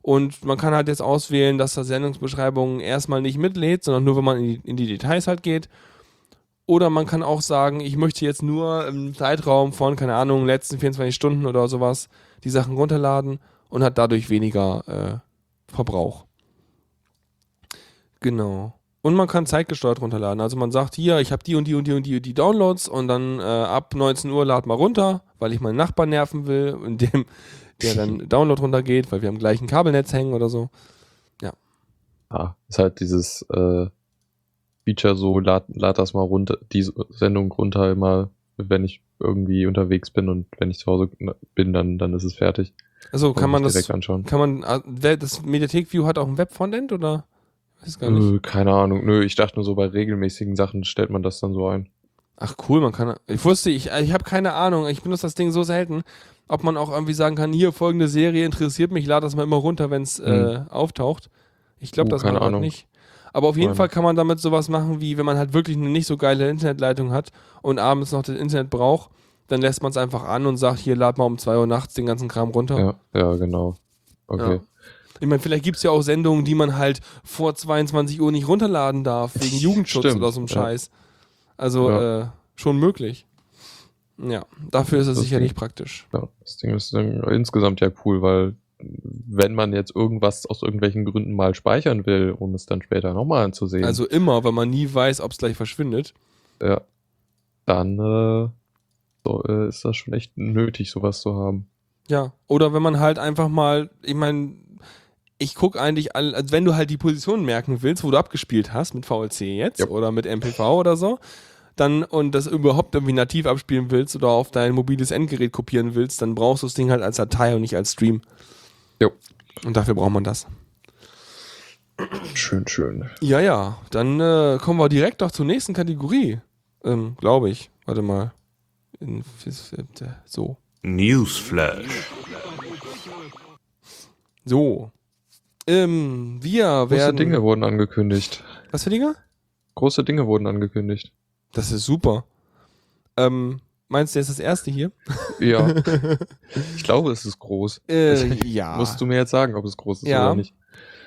Und man kann halt jetzt auswählen, dass er Sendungsbeschreibungen erstmal nicht mitlädt, sondern nur, wenn man in die, in die Details halt geht. Oder man kann auch sagen, ich möchte jetzt nur im Zeitraum von, keine Ahnung, letzten 24 Stunden oder sowas die Sachen runterladen und hat dadurch weniger äh, Verbrauch. Genau. Und man kann zeitgesteuert runterladen. Also man sagt, hier, ich habe die und die und die und die und die Downloads und dann äh, ab 19 Uhr lad mal runter, weil ich meinen Nachbarn nerven will, indem der dann Download runtergeht, weil wir am gleichen Kabelnetz hängen oder so. Ja, ist halt dieses äh, Feature so, lad, lad das mal runter, die Sendung runter immer, wenn ich irgendwie unterwegs bin und wenn ich zu Hause bin, dann, dann ist es fertig. Also kann man das, direkt anschauen. kann man, wer- das Mediathek View hat auch ein Webfrontend oder? Weiß gar nicht. Äh, keine Ahnung. Nö, ich dachte nur so bei regelmäßigen Sachen stellt man das dann so ein. Ach cool, man kann. Ich wusste, ich, ich habe keine Ahnung. Ich benutze das Ding so selten, ob man auch irgendwie sagen kann, hier folgende Serie interessiert mich, lade das mal immer runter, wenn es äh, auftaucht. Ich glaube, Uh, das keine man halt nicht. Aber auf jeden Nein. Fall kann man damit sowas machen, wie wenn man halt wirklich eine nicht so geile Internetleitung hat und abends noch das Internet braucht, dann lässt man es einfach an und sagt, hier lad mal um 2 Uhr nachts den ganzen Kram runter. Ja, ja, genau. Okay. Ja. Ich meine, vielleicht gibt es ja auch Sendungen, die man halt vor 22 Uhr nicht runterladen darf, wegen Jugendschutz Stimmt, oder so einem ja. Scheiß. Also Ja. äh, schon möglich. Ja, dafür ist es Das sicherlich Ding. praktisch. Ja, das Ding ist dann insgesamt ja cool, weil wenn man jetzt irgendwas aus irgendwelchen Gründen mal speichern will, um es dann später nochmal anzusehen, Also immer, weil man nie weiß, ob es gleich verschwindet. ja, dann äh, so, äh, ist das schon echt nötig, sowas zu haben. Ja. Oder wenn man halt einfach mal, ich meine, ich gucke eigentlich, all, also wenn du halt die Position merken willst, wo du abgespielt hast, mit VLC jetzt Ja. oder mit MPV oder so, dann und das überhaupt irgendwie nativ abspielen willst oder auf dein mobiles Endgerät kopieren willst, dann brauchst du das Ding halt als Datei und nicht als Stream. Jo. Und dafür braucht man das. Schön, schön. Ja, ja. Dann äh, kommen wir direkt doch zur nächsten Kategorie. Ähm, Glaube ich. Warte mal. In, so. Newsflash. So. Ähm, wir Große werden. Dinge wurden angekündigt. Was für Dinge? Große Dinge wurden angekündigt. Das ist super. Ähm, meinst du jetzt das erste hier? Ja, ich glaube, es ist groß. Äh, ja. Musst du mir jetzt sagen, ob es groß ist Ja. oder nicht.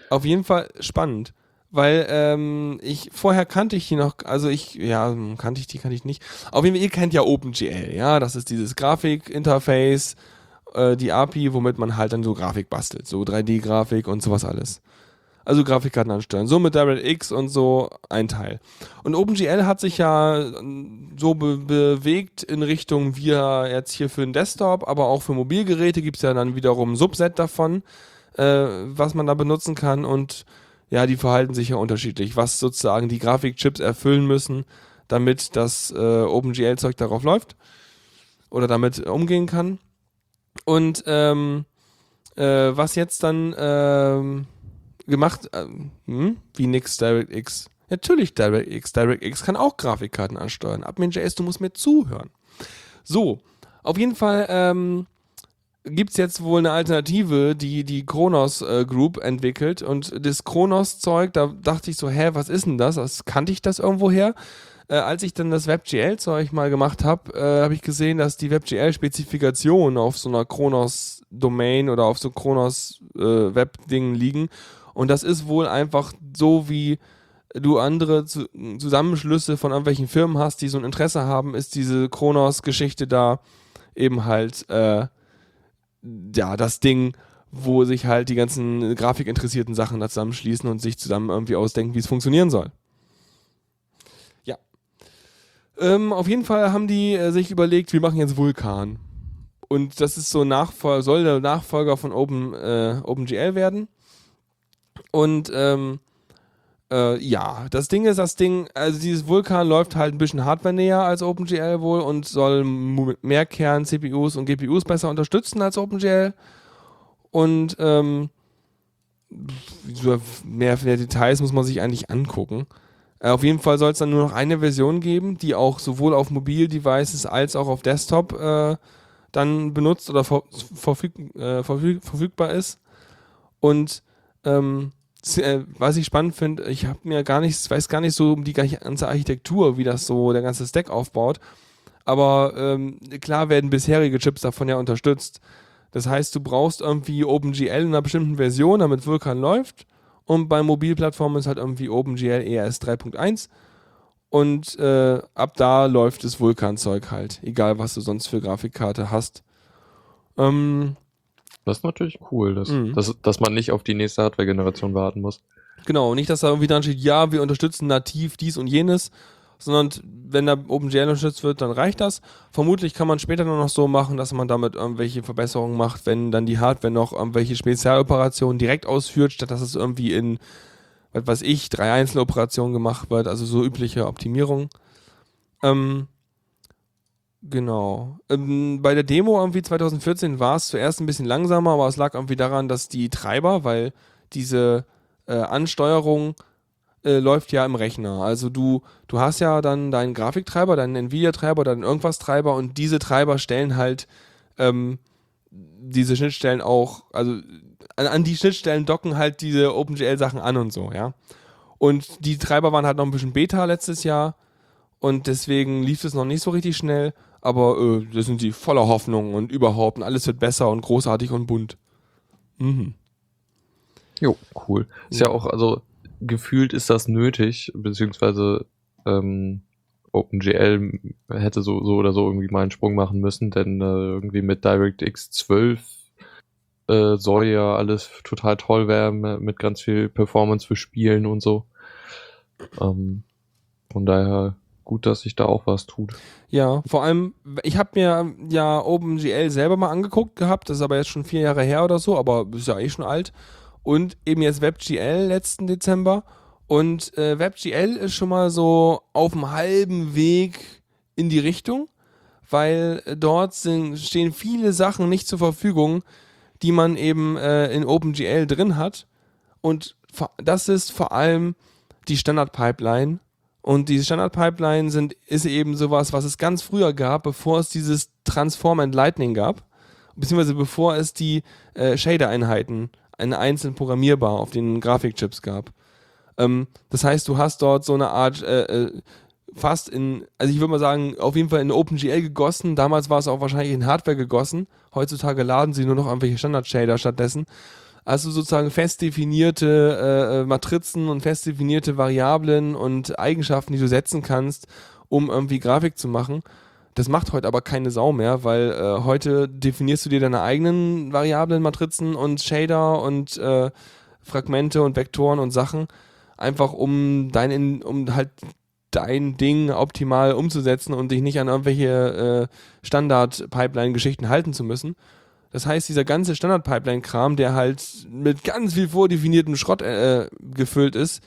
Auf jeden Fall spannend. Weil ähm, ich vorher kannte ich die noch, also ich, ja, kannte ich die, kannte ich nicht. Auf jeden Fall, ihr kennt ja OpenGL, ja, das ist dieses Grafikinterface, äh, die API, womit man halt dann so Grafik bastelt, so 3D-Grafik und sowas alles. Also Grafikkarten ansteuern, so mit DirectX und so ein Teil. Und OpenGL hat sich ja ähm, so be bewegt in Richtung, wir jetzt hier für den Desktop, aber auch für Mobilgeräte gibt es ja dann wiederum ein Subset davon, äh, was man da benutzen kann und ja, die verhalten sich ja unterschiedlich, was sozusagen die Grafikchips erfüllen müssen, damit das äh, OpenGL-Zeug darauf läuft oder damit umgehen kann. Und ähm, äh, was jetzt dann ähm, gemacht, ähm, hm, wie nix DirectX. Natürlich DirectX. DirectX kann auch Grafikkarten ansteuern. Admin.js, du musst mir zuhören. So, auf jeden Fall ähm, gibt es jetzt wohl eine Alternative, die die Kronos äh, Group entwickelt. Und das Kronos-Zeug, da dachte ich so, hä, was ist denn das? das kannte ich das irgendwo her? Äh, als ich dann das WebGL-Zeug mal gemacht habe, äh, habe ich gesehen, dass die WebGL-Spezifikationen auf so einer Kronos-Domain oder auf so Kronos-Web-Dingen liegen. Und das ist wohl einfach so wie du andere zu, Zusammenschlüsse von irgendwelchen Firmen hast, die so ein Interesse haben, ist diese Kronos-Geschichte da eben halt äh, ja das Ding, wo sich halt die ganzen grafikinteressierten Sachen da zusammenschließen und sich zusammen irgendwie ausdenken, wie es funktionieren soll. Ähm, auf jeden Fall haben die äh, sich überlegt, wir machen jetzt Vulkan. Und das ist so Nachfolger, soll der Nachfolger von Open, äh, OpenGL werden. Und ähm, äh, ja, das Ding ist, das Ding, also dieses Vulkan läuft halt ein bisschen hardware-näher als OpenGL wohl und soll mehr Kern, CPUs und GPUs besser unterstützen als OpenGL. Und ähm, mehr, mehr Details muss man sich eigentlich angucken. Äh, auf jeden Fall soll es dann nur noch eine Version geben, die auch sowohl auf Mobil-Devices als auch auf Desktop äh, dann benutzt oder ver verfüg äh, verfüg verfügbar ist. Und ähm, äh, was ich spannend finde, ich habe mir gar nicht, weiß gar nicht so um die ganze Architektur, wie das so der ganze Stack aufbaut. Aber ähm, klar werden bisherige Chips davon ja unterstützt. Das heißt, du brauchst irgendwie OpenGL in einer bestimmten Version, damit Vulkan läuft. Und bei Mobilplattformen ist halt irgendwie OpenGL ERS 3.1. Und äh, ab da läuft das Vulkan-Zeug halt, egal was du sonst für Grafikkarte hast. Ähm, das ist natürlich cool, dass, mhm. dass, dass man nicht auf die nächste Hardware-Generation warten muss. Genau, nicht, dass da irgendwie dann steht, ja, wir unterstützen nativ dies und jenes, sondern wenn da OpenGL unterstützt wird, dann reicht das. Vermutlich kann man später nur noch so machen, dass man damit irgendwelche Verbesserungen macht, wenn dann die Hardware noch irgendwelche Spezialoperationen direkt ausführt, statt dass es irgendwie in, was weiß ich, drei Einzeloperationen gemacht wird, also so übliche Optimierung. Ähm, Genau. Ähm, bei der Demo irgendwie 2014 war es zuerst ein bisschen langsamer, aber es lag irgendwie daran, dass die Treiber, weil diese äh, Ansteuerung äh, läuft ja im Rechner. Also du, du hast ja dann deinen Grafiktreiber, deinen Nvidia-Treiber, deinen irgendwas-Treiber und diese Treiber stellen halt ähm, diese Schnittstellen auch, also an, an die Schnittstellen docken halt diese OpenGL-Sachen an und so, ja. Und die Treiber waren halt noch ein bisschen Beta letztes Jahr und deswegen lief es noch nicht so richtig schnell aber äh, da sind sie voller Hoffnung und überhaupt und alles wird besser und großartig und bunt. Mhm. Jo, cool. Ist ja. ja auch, also gefühlt ist das nötig, beziehungsweise ähm, OpenGL hätte so, so oder so irgendwie mal einen Sprung machen müssen, denn äh, irgendwie mit DirectX 12 äh, soll ja alles total toll werden, mit ganz viel Performance für Spielen und so. Ähm, von daher gut, dass sich da auch was tut. Ja, vor allem, ich habe mir ja OpenGL selber mal angeguckt gehabt, das ist aber jetzt schon vier Jahre her oder so, aber ist ja eh schon alt. Und eben jetzt WebGL letzten Dezember. Und äh, WebGL ist schon mal so auf dem halben Weg in die Richtung, weil dort sind, stehen viele Sachen nicht zur Verfügung, die man eben äh, in OpenGL drin hat. Und das ist vor allem die Standard-Pipeline und diese Standard-Pipeline sind, ist eben sowas, was es ganz früher gab, bevor es dieses Transform and Lightning gab. Beziehungsweise bevor es die äh, Shader-Einheiten einzeln programmierbar auf den Grafikchips gab. Ähm, das heißt, du hast dort so eine Art äh, äh, fast in, also ich würde mal sagen, auf jeden Fall in OpenGL gegossen. Damals war es auch wahrscheinlich in Hardware gegossen. Heutzutage laden sie nur noch irgendwelche Standard-Shader stattdessen also sozusagen fest definierte äh, äh, Matrizen und fest definierte Variablen und Eigenschaften, die du setzen kannst, um irgendwie Grafik zu machen. Das macht heute aber keine Sau mehr, weil äh, heute definierst du dir deine eigenen Variablen, Matrizen und Shader und äh, Fragmente und Vektoren und Sachen, einfach um dein, um halt dein Ding optimal umzusetzen und dich nicht an irgendwelche äh, Standard-Pipeline-Geschichten halten zu müssen. Das heißt, dieser ganze Standard-Pipeline-Kram, der halt mit ganz viel vordefiniertem Schrott äh, gefüllt ist,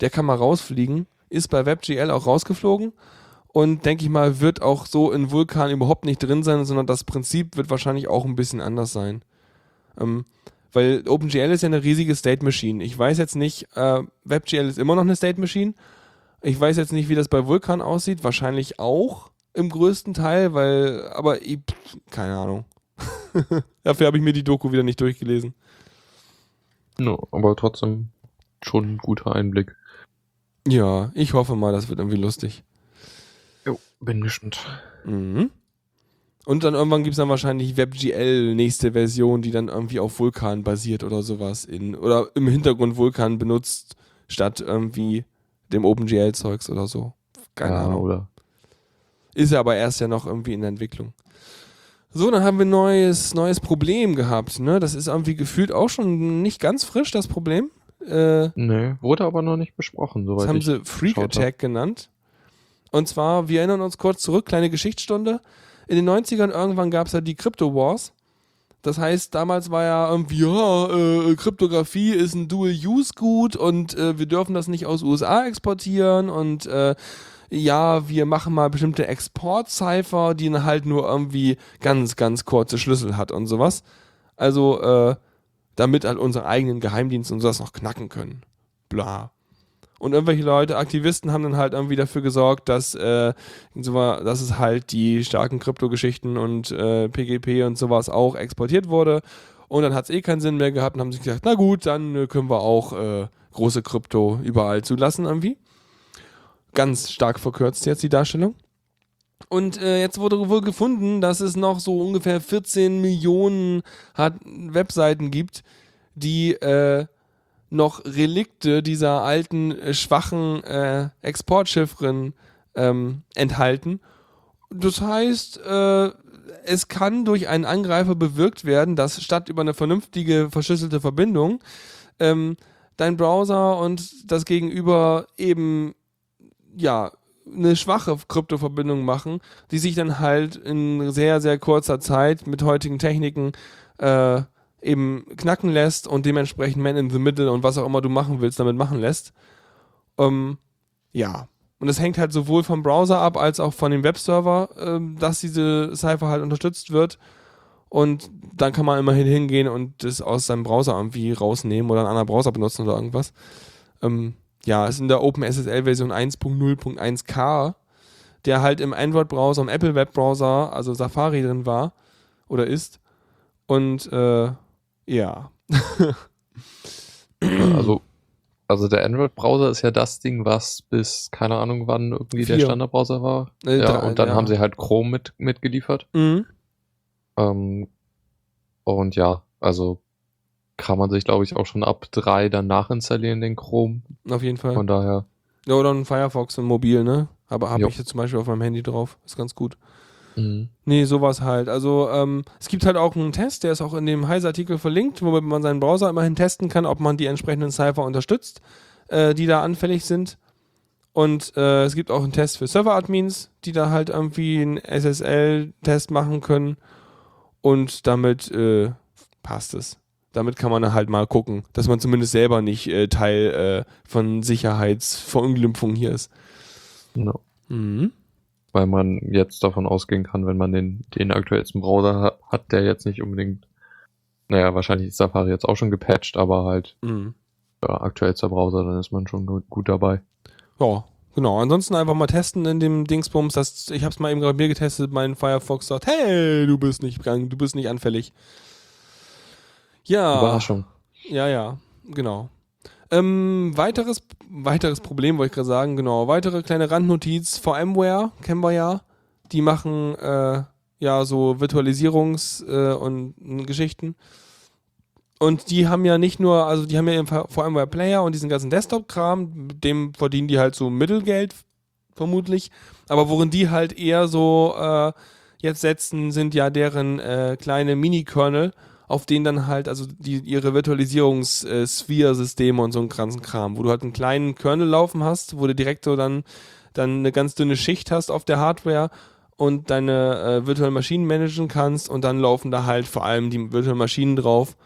der kann mal rausfliegen. Ist bei WebGL auch rausgeflogen. Und denke ich mal, wird auch so in Vulkan überhaupt nicht drin sein, sondern das Prinzip wird wahrscheinlich auch ein bisschen anders sein. Ähm, weil OpenGL ist ja eine riesige State Machine. Ich weiß jetzt nicht, äh, WebGL ist immer noch eine State Machine. Ich weiß jetzt nicht, wie das bei Vulkan aussieht. Wahrscheinlich auch im größten Teil, weil, aber ich, keine Ahnung. Dafür habe ich mir die Doku wieder nicht durchgelesen. No, aber trotzdem schon ein guter Einblick. Ja, ich hoffe mal, das wird irgendwie lustig. Bin gespannt. Mhm. Und dann irgendwann gibt es dann wahrscheinlich WebGL, nächste Version, die dann irgendwie auf Vulkan basiert oder sowas. In, oder im Hintergrund Vulkan benutzt, statt irgendwie dem OpenGL-Zeugs oder so. Keine ja, Ahnung. Oder Ist ja aber erst ja noch irgendwie in der Entwicklung. So, dann haben wir ein neues, neues Problem gehabt. Ne? Das ist irgendwie gefühlt auch schon nicht ganz frisch, das Problem. Äh, Nee, wurde aber noch nicht besprochen, das soweit haben ich sie Freak Attack genannt. Und zwar, wir erinnern uns kurz zurück, kleine Geschichtsstunde. In den 90ern irgendwann gab es ja die Crypto Wars. Das heißt, damals war ja irgendwie, ja, äh, Kryptographie ist ein Dual-Use-Gut und äh, wir dürfen das nicht aus USA exportieren und äh, ja, wir machen mal bestimmte Export-Cipher, die halt nur irgendwie ganz, ganz kurze Schlüssel hat und sowas. Also, äh, damit halt unsere eigenen Geheimdienste und sowas noch knacken können. Bla. Und irgendwelche Leute, Aktivisten, haben dann halt irgendwie dafür gesorgt, dass, äh, dass es halt die starken Kryptogeschichten und äh, PGP und sowas auch exportiert wurde. Und dann hat es eh keinen Sinn mehr gehabt und haben sich gesagt, na gut, dann äh, können wir auch äh, große Krypto überall zulassen irgendwie. Ganz stark verkürzt jetzt die Darstellung. Und äh, jetzt wurde wohl gefunden, dass es noch so ungefähr 14 Millionen Webseiten gibt, die äh, noch Relikte dieser alten, äh, schwachen äh, Exportschiffren ähm, enthalten. Das heißt, äh, es kann durch einen Angreifer bewirkt werden, dass statt über eine vernünftige verschlüsselte Verbindung ähm, dein Browser und das Gegenüber eben ja eine schwache Kryptoverbindung machen, die sich dann halt in sehr, sehr kurzer Zeit mit heutigen Techniken äh, eben knacken lässt und dementsprechend Man in the Middle und was auch immer du machen willst, damit machen lässt. Ähm, ja. Und das hängt halt sowohl vom Browser ab als auch von dem Webserver, ähm, dass diese Cipher halt unterstützt wird. Und dann kann man immerhin hingehen und das aus seinem Browser irgendwie rausnehmen oder einen anderen Browser benutzen oder irgendwas. Ähm, ja, ist in der OpenSSL-Version 1.0.1k, der halt im Android-Browser, im Apple-Web-Browser, also Safari drin war oder ist. Und äh, ja. Also, also der Android-Browser ist ja das Ding, was bis keine Ahnung wann irgendwie der Vier. Standardbrowser war. Äh, ja, drei, und dann ja. haben sie halt Chrome mit, mitgeliefert. Mhm. Ähm, und ja, also kann man sich, glaube ich, auch schon ab drei dann nachinstallieren, den Chrome. Auf jeden Fall. Von daher, Ja, oder ein Firefox im Mobil, ne? Aber habe ich jetzt zum Beispiel auf meinem Handy drauf. Ist ganz gut. Mhm. Nee, sowas halt. Also ähm, es gibt halt auch einen Test, der ist auch in dem Heise-Artikel verlinkt, womit man seinen Browser immerhin testen kann, ob man die entsprechenden Cipher unterstützt, äh, die da anfällig sind. Und äh, es gibt auch einen Test für Server-Admins, die da halt irgendwie einen SSL-Test machen können. Und damit äh, passt es. Damit kann man halt mal gucken, dass man zumindest selber nicht äh, Teil äh, von Sicherheitsverunglimpfung hier ist. Genau. Mhm. Weil man jetzt davon ausgehen kann, wenn man den, den aktuellsten Browser ha- hat, der jetzt nicht unbedingt, naja, wahrscheinlich ist Safari jetzt auch schon gepatcht, aber halt Mhm. ja, aktuellster Browser, dann ist man schon gut, dabei. Ja, genau. Ansonsten einfach mal testen in dem Dingsbums. Das, ich habe es mal eben gerade mir getestet. Mein Firefox sagt, hey, du bist nicht du bist nicht anfällig. Ja, Überraschung. ja, ja, genau. Ähm, weiteres, weiteres Problem wollte ich gerade sagen, genau. Weitere kleine Randnotiz, VMware, kennen wir ja. Die machen äh, ja so Virtualisierungs- äh, und und Geschichten. Und die haben ja nicht nur, also die haben ja ihren VMware Player und diesen ganzen Desktop-Kram, dem verdienen die halt so Mittelgeld, vermutlich. Aber worin die halt eher so äh, jetzt setzen, sind ja deren äh, kleine Mini-Kernel, auf denen dann halt, also die ihre Virtualisierungs-Sphere-Systeme und so einen ganzen Kram, wo du halt einen kleinen Kernel laufen hast, wo du direkt so dann, dann eine ganz dünne Schicht hast auf der Hardware und deine äh, virtuellen Maschinen managen kannst und dann laufen da halt vor allem die virtuellen Maschinen drauf,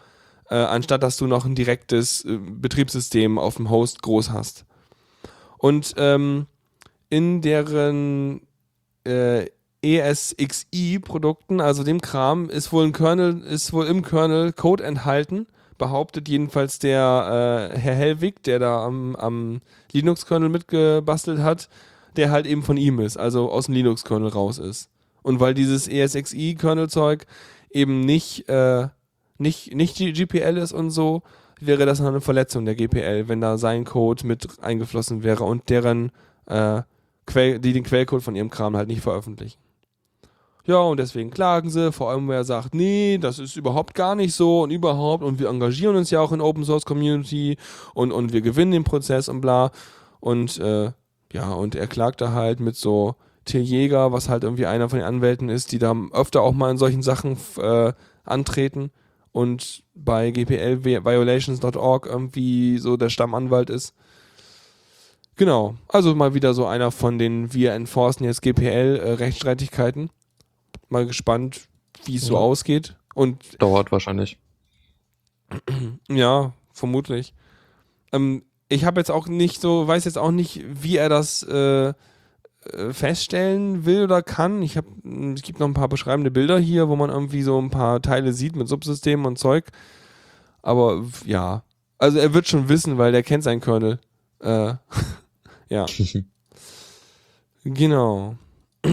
äh, anstatt dass du noch ein direktes äh, Betriebssystem auf dem Host groß hast. Und ähm, in deren äh, ESXi-Produkten, also dem Kram, ist wohl ein Kernel, ist wohl im Kernel Code enthalten, behauptet jedenfalls der äh, Herr Hellwig, der da am, am Linux-Kernel mitgebastelt hat, der halt eben von ihm ist, also aus dem Linux-Kernel raus ist. Und weil dieses ESXi-Kernel-Zeug eben nicht, äh, nicht, nicht GPL ist und so, wäre das eine Verletzung der GPL, wenn da sein Code mit eingeflossen wäre und deren, äh, die den Quellcode von ihrem Kram halt nicht veröffentlichen. Ja, und deswegen klagen sie. VMware sagt, nee, das ist überhaupt gar nicht so und überhaupt und wir engagieren uns ja auch in Open Source Community und, und wir gewinnen den Prozess und bla. Und äh, ja, und er klagte halt mit so Till Jäger, was halt irgendwie einer von den Anwälten ist, die da öfter auch mal in solchen Sachen äh, antreten und bei gplviolations.org irgendwie so der Stammanwalt ist. Genau, also mal wieder so einer von den wir enforcen jetzt GPL-Rechtsstreitigkeiten. Äh, mal gespannt, wie es so Ja. ausgeht. Und Dauert wahrscheinlich. ja, vermutlich. Ähm, ich habe jetzt auch nicht so, weiß jetzt auch nicht, wie er das äh, äh, feststellen will oder kann. Ich habe, es gibt noch ein paar beschreibende Bilder hier, wo man irgendwie so ein paar Teile sieht mit Subsystemen und Zeug. Aber ja, also er wird schon wissen, weil der kennt seinen Kernel. Äh, ja. Genau.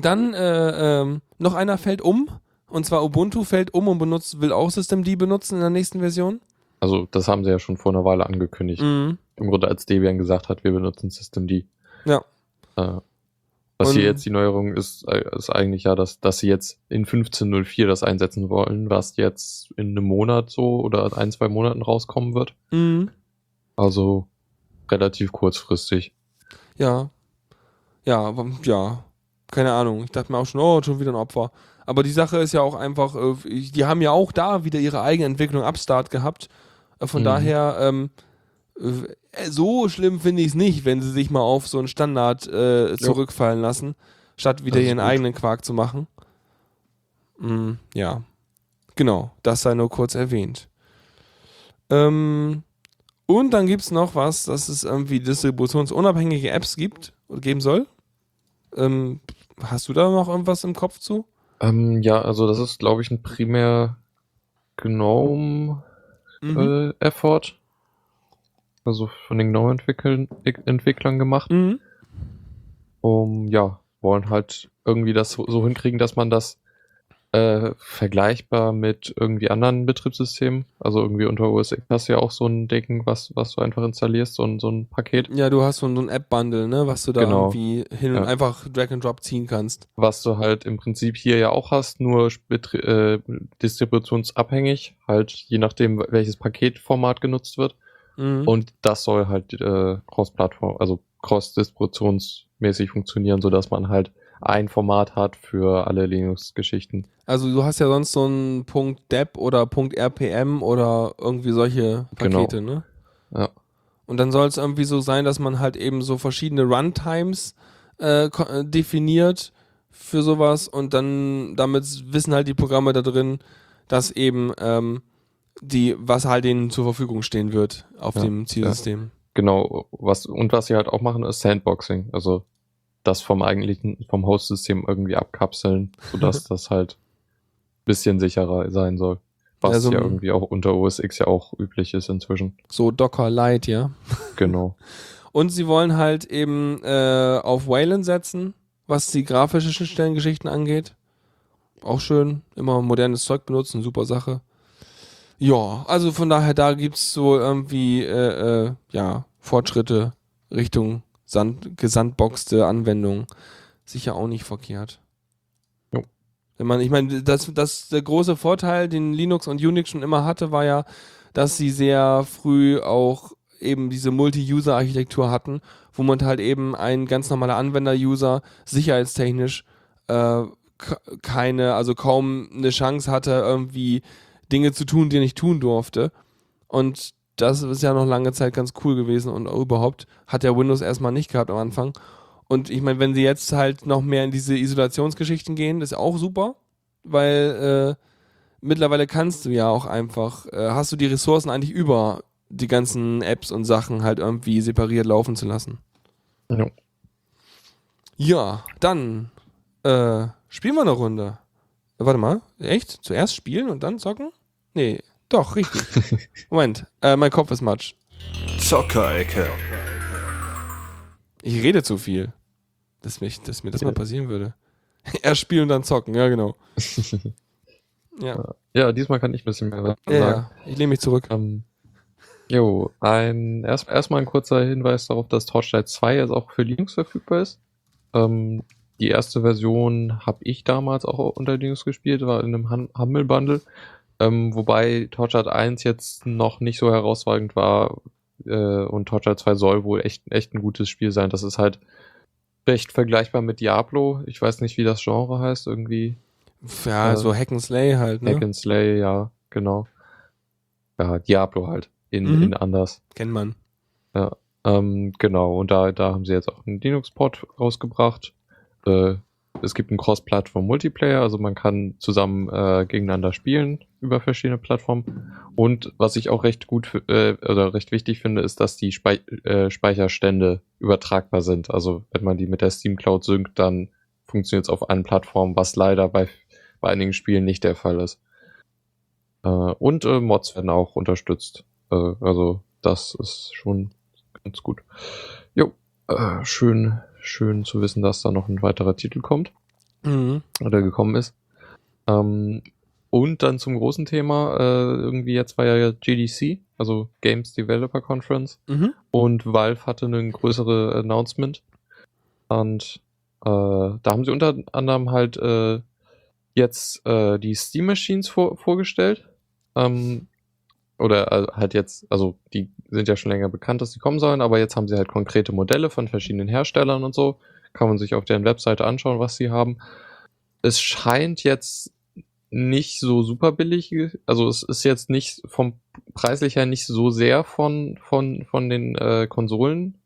Dann äh, ähm, noch einer fällt um. Und zwar Ubuntu fällt um und benutzt, will auch Systemd benutzen in der nächsten Version. Also das haben sie ja schon vor einer Weile angekündigt. Mhm. Im Grunde als Debian gesagt hat, wir benutzen Systemd. Ja. Äh, was Und- hier jetzt die Neuerung ist, äh, ist eigentlich ja, dass, dass sie jetzt in 15.04 das einsetzen wollen, was jetzt in einem Monat so oder ein, zwei Monaten rauskommen wird. Mhm. Also relativ kurzfristig. Ja. Ja, ja. Keine Ahnung. Ich dachte mir auch schon, oh, schon wieder ein Opfer. Aber die Sache ist ja auch einfach, äh, die haben ja auch da wieder ihre eigene Entwicklung Upstart gehabt. Äh, Von Mhm. daher, ähm, äh, so schlimm finde ich es nicht, wenn sie sich mal auf so einen Standard äh, zurückfallen lassen, statt wieder ihren gut. eigenen Quark zu machen. Mm, ja. Genau, das sei nur kurz erwähnt. Ähm, und dann gibt es noch was, dass es irgendwie distributionsunabhängige Apps gibt oder geben soll. Ähm, hast du da noch irgendwas im Kopf zu? Ähm, ja, also das ist, glaube ich, ein primär GNOME Mhm. äh. Also von den GNOME-Entwicklern Entwicklern gemacht. Mhm. um, ja, wollen halt irgendwie das so, so hinkriegen, dass man das äh, vergleichbar mit irgendwie anderen Betriebssystemen, also irgendwie unter OS X hast du ja auch so ein Ding, was, was du einfach installierst, so ein, so ein Paket, Ja, du hast so ein, so ein App-Bundle, ne, was du da Genau. irgendwie hin und Ja. einfach Drag and Drop ziehen kannst. was du halt im Prinzip hier ja auch hast, nur äh, distributionsabhängig, halt je nachdem, welches Paketformat genutzt wird. Mhm. Und das soll halt äh, cross-Plattform, also cross-distributionsmäßig funktionieren, sodass man halt ein Format hat für alle Linux-Geschichten. Also du hast ja sonst so einen Punkt .deb oder Punkt .rpm oder irgendwie solche Genau. Pakete, ne? Ja. Und dann soll es irgendwie so sein, dass man halt eben so verschiedene Runtimes äh, äh, definiert für sowas und dann damit wissen halt die Programme da drin, dass eben ähm, die, was halt denen zur Verfügung stehen wird auf Ja, dem Zielsystem. Genau, was und was sie halt auch machen, ist Sandboxing. Also das vom eigentlichen, vom Host-System irgendwie abkapseln, sodass das halt bisschen sicherer sein soll. Was Ja, so ja ein- irgendwie auch unter OS X ja auch üblich ist inzwischen. So Docker Light, ja. Genau. Und sie wollen halt eben äh, auf Wayland setzen, was die grafische Schnittstellengeschichten angeht. Auch schön, immer modernes Zeug benutzen, super Sache. Ja, also von daher, da gibt's so irgendwie, äh, äh, ja, Fortschritte Richtung Sand, gesandboxte Anwendung. Sicher auch nicht verkehrt. Jo. Wenn man, ich meine, das, das, der große Vorteil, den Linux und Unix schon immer hatte, war ja, dass sie sehr früh auch eben diese Multi-User-Architektur hatten, wo man halt eben ein ganz normaler Anwender-User sicherheitstechnisch äh, keine, also kaum eine Chance hatte, irgendwie Dinge zu tun, die er nicht tun durfte. Und das ist ja noch lange Zeit ganz cool gewesen und überhaupt hat ja Windows erstmal nicht gehabt am Anfang. Und ich meine, wenn sie jetzt halt noch mehr in diese Isolationsgeschichten gehen, ist auch super, weil äh, mittlerweile kannst du ja auch einfach, äh, hast du die Ressourcen eigentlich über die ganzen Apps und Sachen halt irgendwie separiert laufen zu lassen. Ja. Ja, dann äh, spielen wir eine Runde. Warte mal, echt? Zuerst spielen und dann zocken? Nee, doch, richtig. Moment, äh, mein Kopf ist matsch. Zockerecke. Ich rede zu viel. Dass, mich, dass mir das mal passieren würde. Erst spielen und dann zocken, ja, genau. Ja, Ja, diesmal kann ich ein bisschen mehr ja, sagen. ja. ich lehne mich zurück. Ähm, jo, ein, erst, erstmal ein kurzer Hinweis darauf, dass Torchlight 2 jetzt auch für Linux verfügbar ist. Ähm, die erste Version habe ich damals auch unter Linux gespielt, war in einem Hum- Humble Bundle. Ähm, wobei Torchlight 1 jetzt noch nicht so herausragend war, äh, und Torchlight 2 soll wohl echt, echt ein gutes Spiel sein. Das ist halt recht vergleichbar mit Diablo. Ich weiß nicht, wie das Genre heißt, irgendwie. Ja, Äh, so Hack and Slay halt, ne? Hack and Slay, ja, genau. Ja, Diablo halt. In, Mhm. in anders. Kennt man. Ähm, genau, und da, da haben sie jetzt auch einen Linux-Port rausgebracht. Äh, es gibt einen Cross-Plattform-Multiplayer, also man kann zusammen äh, gegeneinander spielen über verschiedene Plattformen. Und was ich auch recht gut äh, oder recht wichtig finde, ist, dass die Spei äh, Speicherstände übertragbar sind. Also wenn man die mit der Steam Cloud synkt, dann funktioniert es auf allen Plattformen, was leider bei, bei einigen Spielen nicht der Fall ist. Äh, und äh, Mods werden auch unterstützt. Äh, also das ist schon ganz gut. Jo, äh, schön, schön zu wissen, dass da noch ein weiterer Titel kommt Mhm. oder gekommen ist. Ähm, und dann zum großen Thema, äh, irgendwie jetzt war ja GDC, also Games Developer Conference, Mhm. und Valve hatte eine größere Announcement. Und äh, da haben sie unter anderem halt äh, jetzt äh, die Steam Machines vor, vorgestellt. Ähm, oder äh, halt jetzt, also die sind ja schon länger bekannt, dass die kommen sollen, aber jetzt haben sie halt konkrete Modelle von verschiedenen Herstellern und so. Kann man sich auf deren Webseite anschauen, was sie haben. Es scheint jetzt nicht so super billig, also es ist jetzt nicht vom preislich her nicht so sehr von, von, von den äh, Konsolen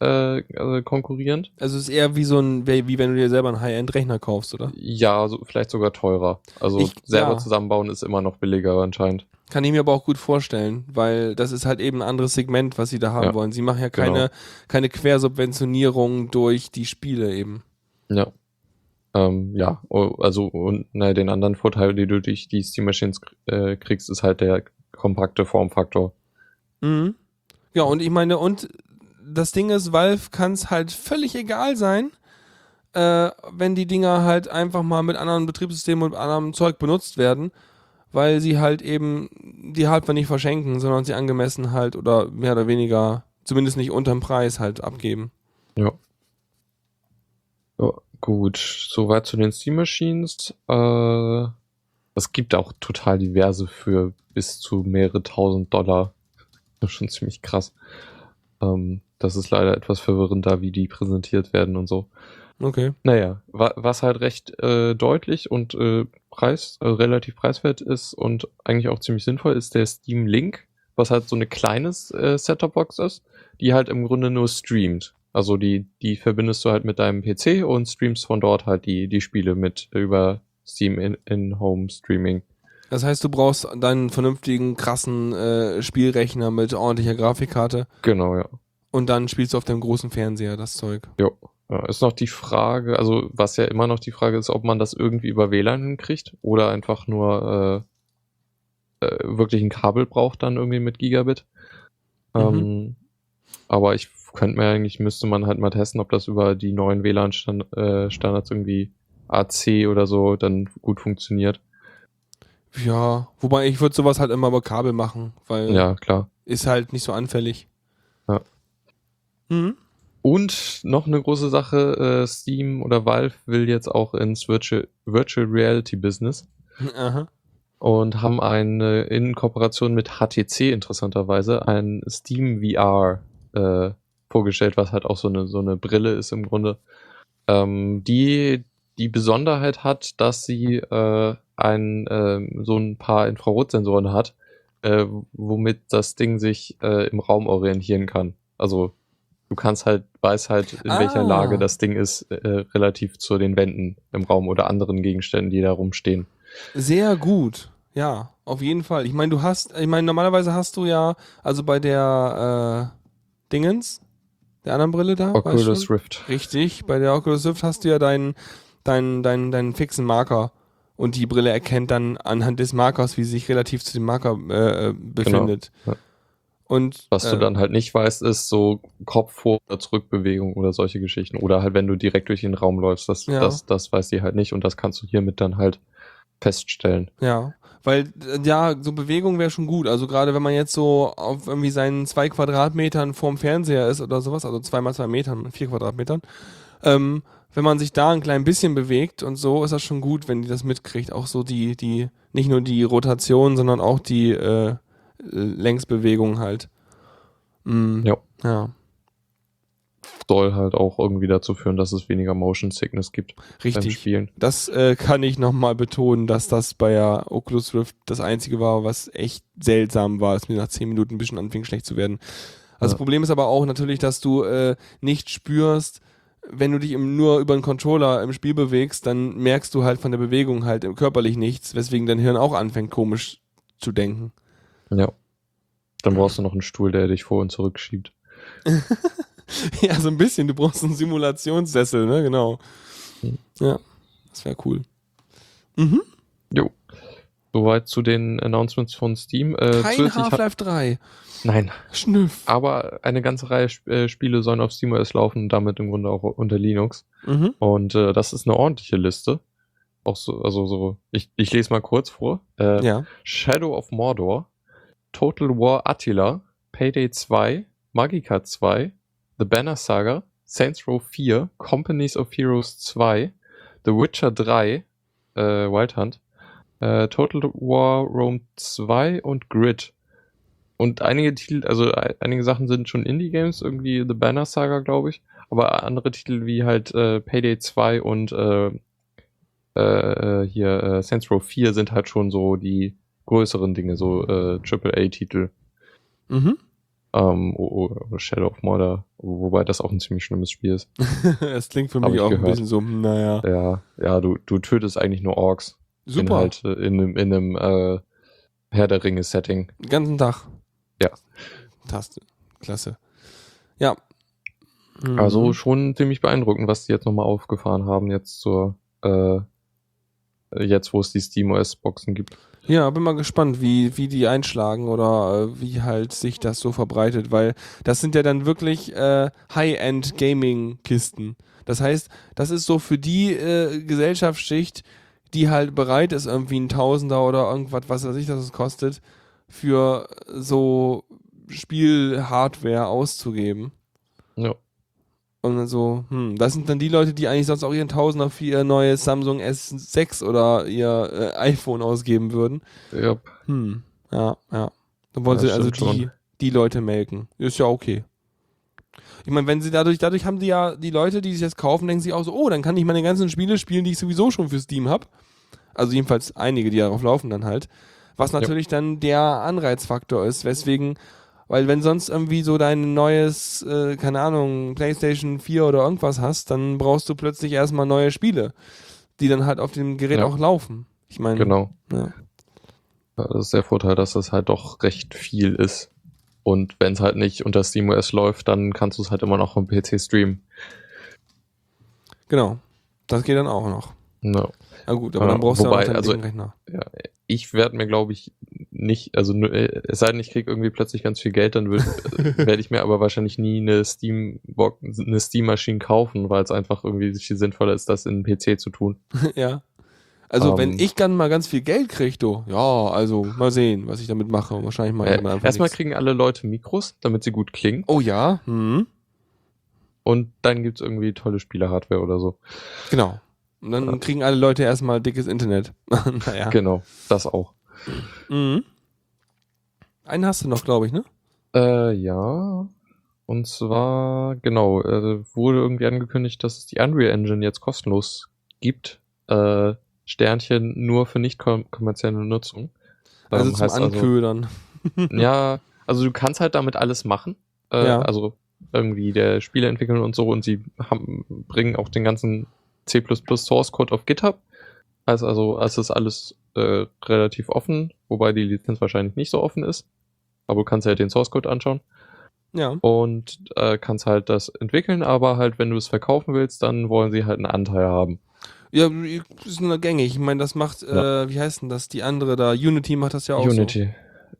äh, äh, konkurrierend. Also es ist eher wie so ein, wie wenn du dir selber einen High-End-Rechner kaufst, oder? Ja, so, vielleicht sogar teurer. Also Ich- selber ja. zusammenbauen ist immer noch billiger anscheinend. Kann ich mir aber auch gut vorstellen, weil das ist halt eben ein anderes Segment, was sie da haben Ja, wollen. Sie machen ja keine, genau. keine Quersubventionierung durch die Spiele eben. Ja. Ähm, ja, also und na, den anderen Vorteil, den du durch die Steam Machines äh, kriegst, ist halt der kompakte Formfaktor. Mhm. Ja, und ich meine, und das Ding ist, Valve kann es halt völlig egal sein, äh, wenn die Dinger halt einfach mal mit anderen Betriebssystemen und anderem Zeug benutzt werden, weil sie halt eben die Hardware nicht verschenken, sondern sie angemessen halt oder mehr oder weniger, zumindest nicht unterm Preis halt abgeben. Ja. ja gut, soweit zu den Steam Machines. Äh, es gibt auch total diverse für bis zu mehrere tausend Dollar. Das ist schon ziemlich krass. Ähm, das ist leider etwas verwirrend da, wie die präsentiert werden und so. Okay. Naja, wa was halt recht äh, deutlich und äh, preis, äh, relativ preiswert ist und eigentlich auch ziemlich sinnvoll, ist der Steam Link, was halt so eine kleines äh, Setup-Box ist, die halt im Grunde nur streamt. Also die, die verbindest du halt mit deinem PC und streamst von dort halt die, die Spiele mit über Steam in, in Home Streaming. Das heißt, du brauchst deinen vernünftigen, krassen äh, Spielrechner mit ordentlicher Grafikkarte Genau, ja. Und dann spielst du auf deinem großen Fernseher das Zeug. Jo. Ja, ist noch die Frage, also was ja immer noch die Frage ist, ob man das irgendwie über WLAN hinkriegt oder einfach nur äh, äh, wirklich ein Kabel braucht dann irgendwie mit Gigabit. Mhm. Ähm, aber ich könnte mir eigentlich, müsste man halt mal testen, ob das über die neuen WLAN-Standards irgendwie AC oder so dann gut funktioniert. Ja, wobei ich würde sowas halt immer über Kabel machen, weil Ja, klar. ist halt nicht so anfällig. Mhm. Und noch eine große Sache, äh, Steam oder Valve will jetzt auch ins Virtual, Virtual Reality Business. Aha. und haben eine in Kooperation mit HTC interessanterweise ein Steam VR äh, vorgestellt, was halt auch so eine so eine Brille ist im Grunde, ähm, die die Besonderheit hat, dass sie äh, ein ähm, so ein paar Infrarotsensoren hat, äh, womit das Ding sich äh, im Raum orientieren kann. Also du kannst halt weiß halt in welcher Ah. Lage das Ding ist äh, relativ zu den Wänden im Raum oder anderen Gegenständen, die da rumstehen. Sehr gut. Ja, auf jeden Fall. Ich meine, du hast, ich meine, normalerweise hast du ja, also bei der äh, Dingens, der anderen Brille da, weißt Oculus? Rift. Richtig, bei der Oculus Rift hast du ja deinen, deinen, deinen, deinen fixen Marker. Und die Brille erkennt dann anhand des Markers, wie sie sich relativ zu dem Marker äh, äh, befindet. ja. Und Was du äh, dann halt nicht weißt, ist so Kopf vor oder Zurückbewegung oder solche Geschichten. Oder halt, wenn du direkt durch den Raum läufst, das, Ja. das, das weiß die halt nicht und das kannst du hiermit dann halt feststellen. Ja, weil äh, ja, so Bewegung wäre schon gut. Also gerade wenn man jetzt so auf irgendwie seinen zwei Quadratmetern vorm Fernseher ist oder sowas, also zwei mal zwei Metern, vier Quadratmetern, ähm, wenn man sich da ein klein bisschen bewegt und so, ist das schon gut, wenn die das mitkriegt. Auch so die, die, nicht nur die Rotation, sondern auch die äh, Längsbewegung halt. Mhm. Ja. Ja, Soll halt auch irgendwie dazu führen, dass es weniger Motion Sickness gibt beim richtig. Spielen. Das äh, kann ich nochmal betonen, dass das bei der Oculus Rift das einzige war, was echt seltsam war, dass mir nach 10 Minuten ein bisschen anfing schlecht zu werden. Also das Ja. Problem ist aber auch natürlich, dass du äh, nicht spürst, wenn du dich im, nur über einen Controller im Spiel bewegst, dann merkst du halt von der Bewegung halt körperlich nichts, weswegen dein Hirn auch anfängt komisch zu denken. Ja. Dann brauchst du noch einen Stuhl, der dich vor und zurück schiebt. ja, so ein bisschen. Du brauchst einen Simulationssessel, ne? Genau. Hm. Ja, das wäre cool. Mhm. Jo. Soweit zu den Announcements von Steam. Äh, Kein Half-Life 3. Nein, Schnüff. aber eine ganze Reihe Sp äh, Spiele sollen auf SteamOS laufen und damit im Grunde auch unter Linux. Mhm. Und äh, das ist eine ordentliche Liste. Auch so, also so, ich, ich lese mal kurz vor. Äh, Ja. Shadow of Mordor, Total War Attila, Payday 2, Magica 2, The Banner Saga, Saints Row 4, Companies of Heroes 2, The Witcher 3, äh, Wild Hunt, äh, Total War Rome 2 und Grid. Und einige Titel, also äh, einige Sachen sind schon Indie-Games, irgendwie The Banner Saga, glaube ich. Aber andere Titel wie halt äh, Payday 2 und äh, äh, hier äh, Saints Row 4 sind halt schon so die größeren Dinge, so äh, AAA-Titel. Mhm. Ähm, o- o- Shadow of Mordor, wobei das auch ein ziemlich schlimmes Spiel ist. Es klingt für Hab mich ich auch ein gehört. bisschen so, naja. Ja, ja, du, du tötest eigentlich nur Orks. In Super. halt äh, in einem, in einem äh, Herr der Ringe-Setting. Den ganzen Tag. Ja. Taste. Klasse. Ja. Mhm. Also schon ziemlich beeindruckend, was die jetzt nochmal aufgefahren haben, jetzt zur, äh, jetzt wo es die SteamOS-Boxen gibt. Ja, bin mal gespannt, wie, wie die einschlagen oder äh, wie halt sich das so verbreitet, weil das sind ja dann wirklich äh, High-End-Gaming-Kisten. Das heißt, das ist so für die äh, Gesellschaftsschicht, die halt bereit ist, irgendwie ein Tausender oder irgendwas, was weiß ich, das es kostet, für so Spiel-Hardware auszugeben. Ja. Und dann so, hm, das sind dann die Leute, die eigentlich sonst auch ihren Tausender für ihr neues Samsung S6 oder ihr äh, iPhone ausgeben würden. Ja, Hm, ja, ja. Dann wollen Ja, sie also die, schon. die Leute melken. Ist ja okay. Ich meine, wenn sie dadurch, dadurch haben die ja, die Leute, die sich das kaufen, denken sich auch so, oh, dann kann ich meine ganzen Spiele spielen, die ich sowieso schon für Steam habe. Also jedenfalls einige, die darauf laufen dann halt. Was natürlich dann der Anreizfaktor ist, weswegen, weil wenn sonst irgendwie so dein neues, äh, keine Ahnung, PlayStation 4 oder irgendwas hast, dann brauchst du plötzlich erstmal neue Spiele, die dann halt auf dem Gerät Ja. auch laufen. Ich meine, genau. ja. Das ist der Vorteil, dass das halt doch recht viel ist. Und wenn es halt nicht unter SteamOS läuft, dann kannst du es halt immer noch am PC streamen. Genau. Das geht dann auch noch. No. Na gut, aber Ja, dann brauchst du wobei, auch deinen also- Rechner. Ja, ich werde mir, glaube ich, nicht, also äh, es sei denn, ich kriege irgendwie plötzlich ganz viel Geld, dann werde ich mir aber wahrscheinlich nie eine Steam eine Steam-Maschine kaufen, weil es einfach irgendwie viel sinnvoller ist, das in den PC zu tun. ja. Also, Ähm. wenn ich dann mal ganz viel Geld kriege, du, ja, also mal sehen, was ich damit mache. Wahrscheinlich mal Äh, erstmal nichts. kriegen alle Leute Mikros, damit sie gut klingen. Oh ja, hm, Und dann gibt's irgendwie tolle Spiele-Hardware oder so. genau. Und dann Ja. kriegen alle Leute erstmal dickes Internet. naja. Genau, das auch. Mhm. Einen hast du noch, glaube ich, ne? Äh, ja. Und zwar, genau, äh, wurde irgendwie angekündigt, dass es die Unreal Engine jetzt kostenlos gibt. Äh, Sternchen nur für nicht kom kommerzielle Nutzung. Also Ähm, zum heißt Anködern. ja, also du kannst halt damit alles machen. Äh, Ja. Also irgendwie der Spiele entwickeln und so und sie haben, bringen auch den ganzen C Source Code auf GitHub. Also, also es ist alles äh, relativ offen, wobei die Lizenz wahrscheinlich nicht so offen ist. Aber du kannst ja den Source Code anschauen ja. und äh, kannst halt das entwickeln, aber halt, wenn du es verkaufen willst, dann wollen sie halt einen Anteil haben. Ja, ist nur gängig. Ich meine, das macht, Ja. äh, wie heißt denn das? Die andere da, Unity macht das ja auch Unity.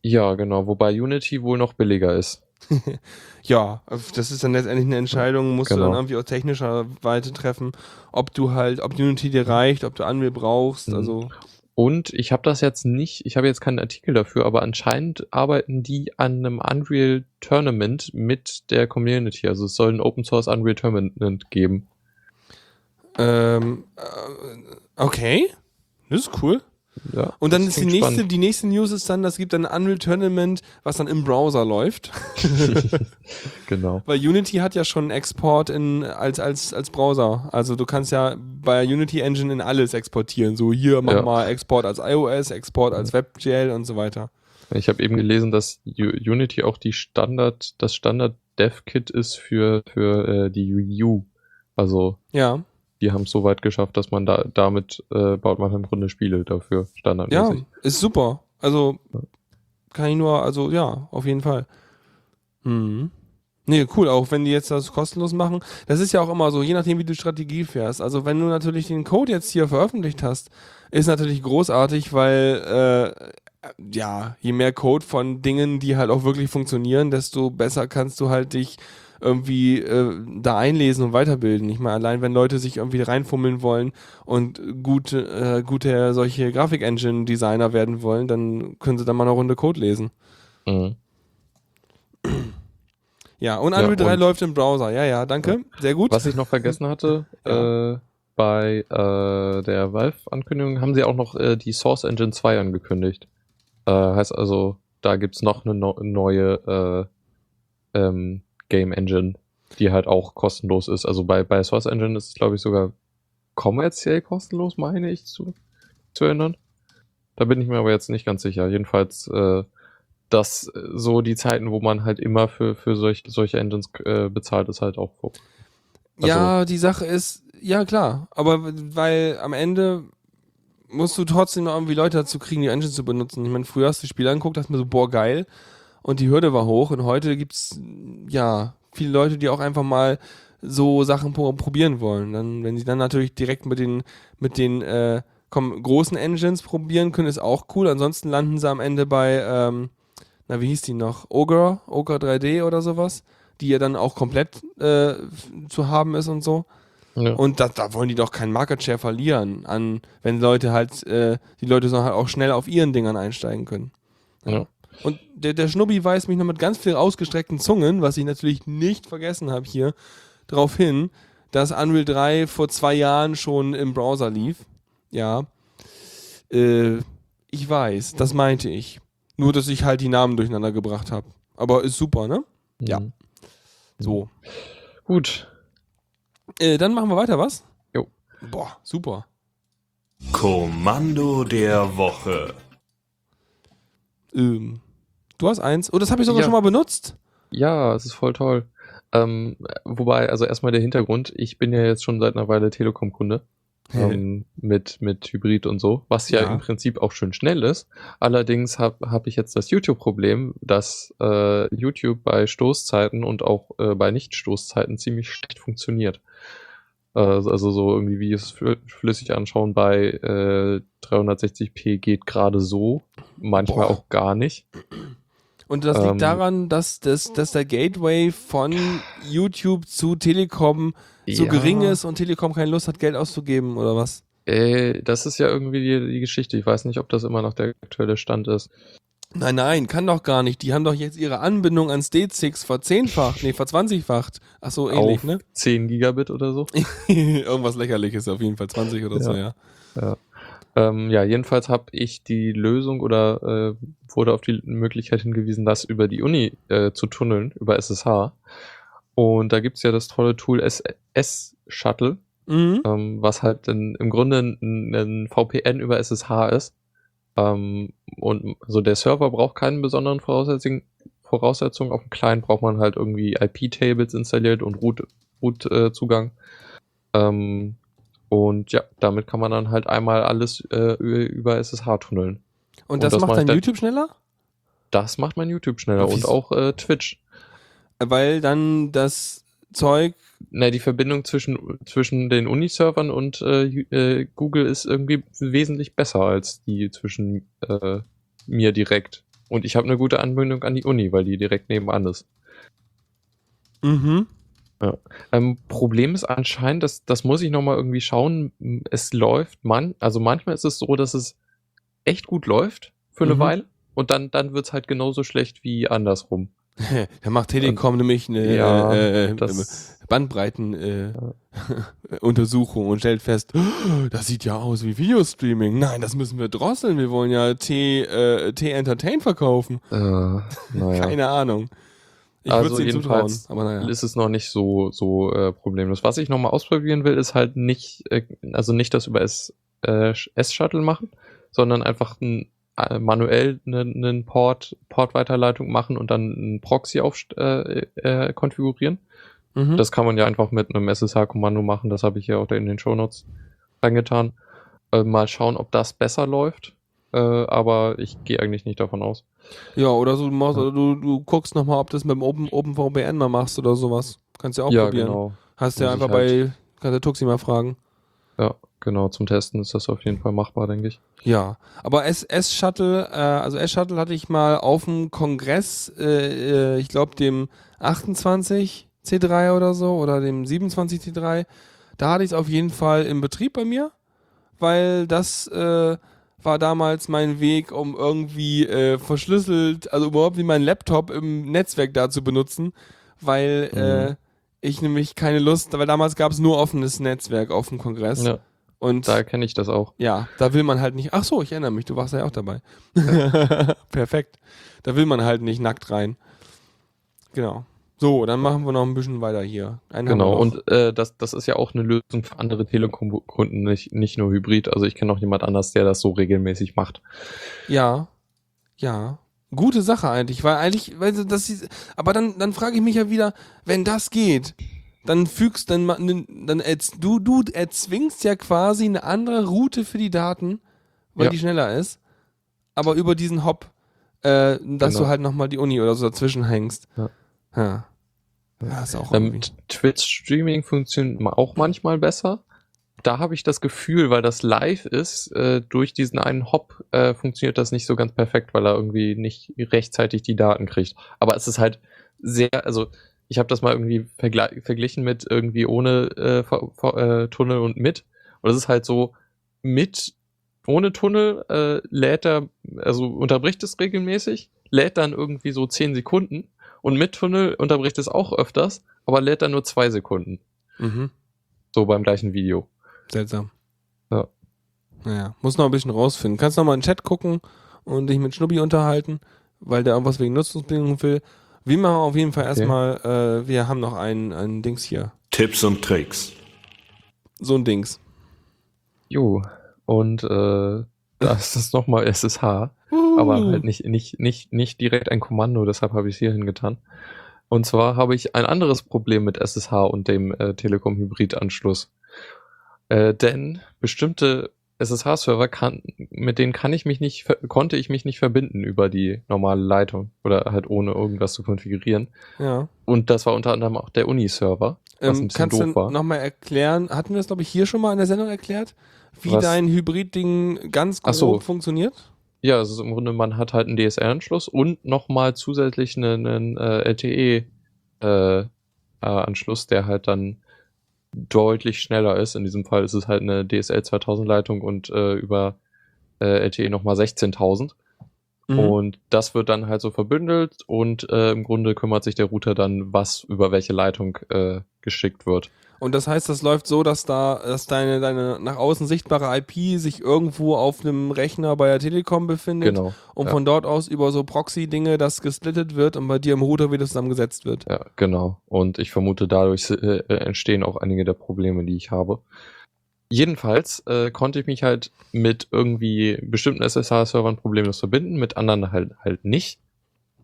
Ja, genau, wobei Unity wohl noch billiger ist. Ja, das ist dann letztendlich eine Entscheidung, musst du Genau. dann irgendwie aus technischer Weite treffen, ob du halt, ob Unity dir reicht, ob du Unreal brauchst, Mhm. also Und ich habe das jetzt nicht, ich habe jetzt keinen Artikel dafür, aber anscheinend arbeiten die an einem Unreal Tournament mit der Community. Also es soll ein Open Source Unreal Tournament geben. Ähm, äh, okay. Das ist cool. Ja, Und dann ist die nächste, spannend. die nächste News ist dann, das gibt dann ein Unreal Tournament, was dann im Browser läuft. Genau. Weil Unity hat ja schon Export in, als, als, als Browser. Also du kannst ja bei Unity Engine in alles exportieren. So hier mach Ja. mal Export als iOS, Export als WebGL und so weiter. Ich habe eben gelesen, dass Unity auch die Standard, das Standard Dev Kit ist für, für äh, die Wii U. Also Ja, die haben es so weit geschafft, dass man da damit äh, baut man im Grunde Spiele dafür ja, standardmäßig. ist super. Also Ja. kann ich nur, also ja, auf jeden Fall. Mhm. Nee, cool, auch wenn die jetzt das kostenlos machen. Das ist ja auch immer so, je nachdem, wie du Strategie fährst. Also wenn du natürlich den Code jetzt hier veröffentlicht hast, ist natürlich großartig, weil äh, ja, je mehr Code von Dingen, die halt auch wirklich funktionieren, desto besser kannst du halt dich irgendwie äh, da einlesen und weiterbilden. Ich meine, allein wenn Leute sich irgendwie reinfummeln wollen und gute, äh, gute solche Grafik-Engine-Designer werden wollen, dann können sie da mal eine Runde Code lesen. Mhm. Ja, und Ja, Unreal 3 und- läuft im Browser. Ja, ja, danke. Sehr gut. Was ich noch vergessen hatte, Ja. äh, bei äh, der Valve-Ankündigung haben sie auch noch äh, die Source Engine 2 angekündigt. Äh, heißt also, da gibt's noch eine no neue äh, ähm, Game Engine, die halt auch kostenlos ist. Also bei, bei Source Engine ist es, glaube ich, sogar kommerziell kostenlos, meine ich zu, zu erinnern. Da bin ich mir aber jetzt nicht ganz sicher. Jedenfalls, äh, dass äh, so die Zeiten, wo man halt immer für, für solch, solche Engines äh, bezahlt, ist halt auch vorbei. ja, die Sache ist, ja klar, aber weil am Ende musst du trotzdem noch irgendwie Leute dazu kriegen, die Engine zu benutzen. Ich meine, früher hast du Spiele angeguckt, hast mir so, boah, geil. Und die Hürde war hoch. Und heute gibt's, ja, viele Leute, die auch einfach mal so Sachen pro probieren wollen. Dann, wenn sie dann natürlich direkt mit den, mit den äh, komm, großen Engines probieren können, ist auch cool. Ansonsten landen sie am Ende bei, ähm, na, wie hieß die noch? Ogre, Ogre 3D oder sowas, die ja dann auch komplett äh, zu haben ist und so. Ja. Und da, da wollen die doch keinen Market Share verlieren, an, wenn Leute halt, äh, die Leute sollen halt auch schnell auf ihren Dingern einsteigen können. Ja. Und der, der Schnubbi weist mich noch mit ganz viel ausgestreckten Zungen, was ich natürlich nicht vergessen habe hier, darauf hin, dass Unreal 3 vor zwei Jahren schon im Browser lief. Ja. Äh, ich weiß, das meinte ich. Nur, dass ich halt die Namen durcheinander gebracht habe. Aber ist super, ne? Ja. Mhm. So. Gut. Äh, dann machen wir weiter, was? Jo. Boah, super. Kommando der Woche. Ähm, du hast eins. Oh, das habe ich sogar Ja. schon mal benutzt. Ja, es ist voll toll. Ähm, wobei, also erstmal der Hintergrund, ich bin ja jetzt schon seit einer Weile Telekom-Kunde. ähm, mit, mit Hybrid und so, was ja, Ja. im Prinzip auch schön schnell ist. Allerdings habe hab ich jetzt das YouTube-Problem, dass äh, YouTube bei Stoßzeiten und auch äh, bei Nicht-Stoßzeiten ziemlich schlecht funktioniert. Äh, also so irgendwie Videos flü- flüssig anschauen bei äh, 360p geht gerade so, manchmal Boah. auch gar nicht. Und das liegt Ähm. daran, dass, dass, dass der Gateway von YouTube zu Telekom so Ja. gering ist und Telekom keine Lust hat, Geld auszugeben oder was? Äh, das ist ja irgendwie die, die Geschichte. Ich weiß nicht, ob das immer noch der aktuelle Stand ist. Nein, nein, kann doch gar nicht. Die haben doch jetzt ihre Anbindung ans D6 verzehnfacht, nee, verzwanzigfacht. Ach so, ähnlich, Auf ne? 10 Gigabit oder so. Irgendwas lächerliches, auf jeden Fall 20 oder so, ja. Ähm, ja, jedenfalls habe ich die Lösung oder äh, wurde auf die Möglichkeit hingewiesen, das über die Uni äh, zu tunneln, über SSH. Und da gibt's ja das tolle Tool SS-Shuttle, Mhm. ähm, was halt in, im Grunde ein, ein VPN über SSH ist. Ähm, und also der Server braucht keinen besonderen Voraussetzungen. Voraussetzungen. Auf dem Client braucht man halt irgendwie IP-Tables installiert und Root- Root-Zugang. Und ja, damit kann man dann halt einmal alles äh, über SSH tunneln. Und und das, das macht dann- YouTube schneller? Das macht mein YouTube schneller und auch äh, Twitch. Weil dann das Zeug Na, die Verbindung zwischen, zwischen den Uni-Servern und äh, äh, Google ist irgendwie wesentlich besser als die zwischen äh, mir direkt. Und ich habe eine gute Anbindung an die Uni, weil die direkt nebenan ist. Mhm. Ähm, Problem ist anscheinend, dass das muss ich nochmal irgendwie schauen. Es läuft man, also manchmal ist es so, dass es echt gut läuft für eine Mhm. Weile und dann, dann wird's halt genauso schlecht wie andersrum. da macht Telekom nämlich eine Ja, äh, äh, das, Bandbreitenuntersuchung und stellt fest, "Oh, das sieht ja aus wie Videostreaming. Nein, das müssen wir drosseln. Wir wollen ja T, äh, T Entertain verkaufen. äh. Keine Ahnung. Ich Also zutrauen, jedenfalls aber naja. ist es noch nicht so, so äh, problemlos. Was ich nochmal ausprobieren will, ist halt nicht, äh, also nicht das über S, äh, S-Shuttle machen, sondern einfach ein, äh, manuell einen einen Port, Portweiterleitung machen und dann einen Proxy auf, äh, äh, konfigurieren. Mhm. Das kann man ja einfach mit einem SSH-Kommando machen. Das habe ich ja auch in den Shownotes reingetan. Äh, mal schauen, ob das besser läuft. Äh, aber ich gehe eigentlich nicht davon aus. Ja, oder so, du, machst, oder du, du guckst nochmal, ob du das mit dem Open, OpenVPN mal machst oder sowas. Kannst ja auch ja, probieren. genau. Hast ja Muss einfach ich bei, halt- kannst der Tuxi mal fragen. Ja, genau. Zum Testen ist das auf jeden Fall machbar, denke ich. Ja, aber S-Shuttle, äh, also S-Shuttle hatte ich mal auf dem Kongress, äh, äh, ich glaube dem 28 C3 oder so oder dem 27 C3, da hatte ich es auf jeden Fall im Betrieb bei mir, weil das äh, war damals mein Weg, um irgendwie äh, verschlüsselt, also überhaupt nicht meinen Laptop im Netzwerk da zu benutzen, weil äh, Mhm. ich nämlich keine Lust, weil damals gab es nur offenes Netzwerk auf dem Kongress Ja, und da kenne ich das auch. ja, da will man halt nicht. Ach so, ich erinnere mich, du warst ja auch dabei. Perfekt. Da will man halt nicht nackt rein. Genau. So, dann machen wir noch ein bisschen weiter hier. Einen Genau, und äh, das, das ist ja auch eine Lösung für andere Telekom-Kunden, nicht, nicht nur Hybrid. Also ich kenne noch jemand anders, der das so regelmäßig macht. ja, ja. Gute Sache eigentlich, weil eigentlich, weil das ist, aber dann, dann frage ich mich ja wieder, wenn das geht, dann fügst, dann, dann du, du erzwingst ja quasi eine andere Route für die Daten, weil Ja. die schneller ist, aber über diesen Hop, äh, dass Genau. du halt nochmal die Uni oder so dazwischen hängst. Ja. Ja. Ja, ist auch. Ähm, Twitch-Streaming funktioniert auch manchmal besser. Da habe ich das Gefühl, weil das live ist, äh, durch diesen einen Hop äh, funktioniert das nicht so ganz perfekt, weil er irgendwie nicht rechtzeitig die Daten kriegt. Aber es ist halt sehr, also ich habe das mal irgendwie verglichen mit irgendwie ohne äh, äh, Tunnel und mit. Und es ist halt so, mit, ohne Tunnel äh, lädt er, also unterbricht es regelmäßig, lädt dann irgendwie so 10 Sekunden und mit Tunnel unterbricht es auch öfters, aber lädt dann nur zwei Sekunden. Mhm. So beim gleichen Video. Seltsam. Ja. Naja, muss noch ein bisschen rausfinden. Kannst noch mal in den Chat gucken und dich mit Schnubbi unterhalten, weil der irgendwas wegen Nutzungsbedingungen will. Wir machen auf jeden Fall Okay. erstmal, äh, wir haben noch ein, ein Dings hier. Tipps und Tricks. So ein Dings. Jo. Und äh, da ist es nochmal SSH, aber halt nicht, nicht, nicht, nicht direkt ein Kommando, deshalb habe ich es hier hingetan. Und zwar habe ich ein anderes Problem mit SSH und dem äh, Telekom-Hybrid-Anschluss. Äh, denn bestimmte SSH-Server kann, mit denen kann ich mich nicht, konnte ich mich nicht verbinden über die normale Leitung oder halt ohne irgendwas zu konfigurieren. Ja. Und das war unter anderem auch der Uni-Server, was ein Ähm, bisschen kannst doof du war. nochmal erklären, hatten wir das, glaube ich, hier schon mal in der Sendung erklärt, wie Was? dein Hybrid-Ding ganz grob so. funktioniert? Ja, also im Grunde, man hat halt einen DSL-Anschluss und nochmal zusätzlich einen, einen äh, LTE-Anschluss, der halt dann deutlich schneller ist. In diesem Fall ist es halt eine DSL 2000-Leitung und äh, über äh, LTE nochmal 16.000. Mhm. Und das wird dann halt so verbündelt und äh, im Grunde kümmert sich der Router dann, was über welche Leitung äh, geschickt wird. Und das heißt, das läuft so, dass da, dass deine, deine nach außen sichtbare IP sich irgendwo auf einem Rechner bei der Telekom befindet Genau. und ja. von dort aus über so Proxy-Dinge das gesplittet wird und bei dir im Router wieder zusammengesetzt wird. Ja, genau. Und ich vermute, dadurch äh, äh, entstehen auch einige der Probleme, die ich habe. Jedenfalls äh, konnte ich mich halt mit irgendwie bestimmten SSH-Servern problemlos verbinden, mit anderen halt halt nicht.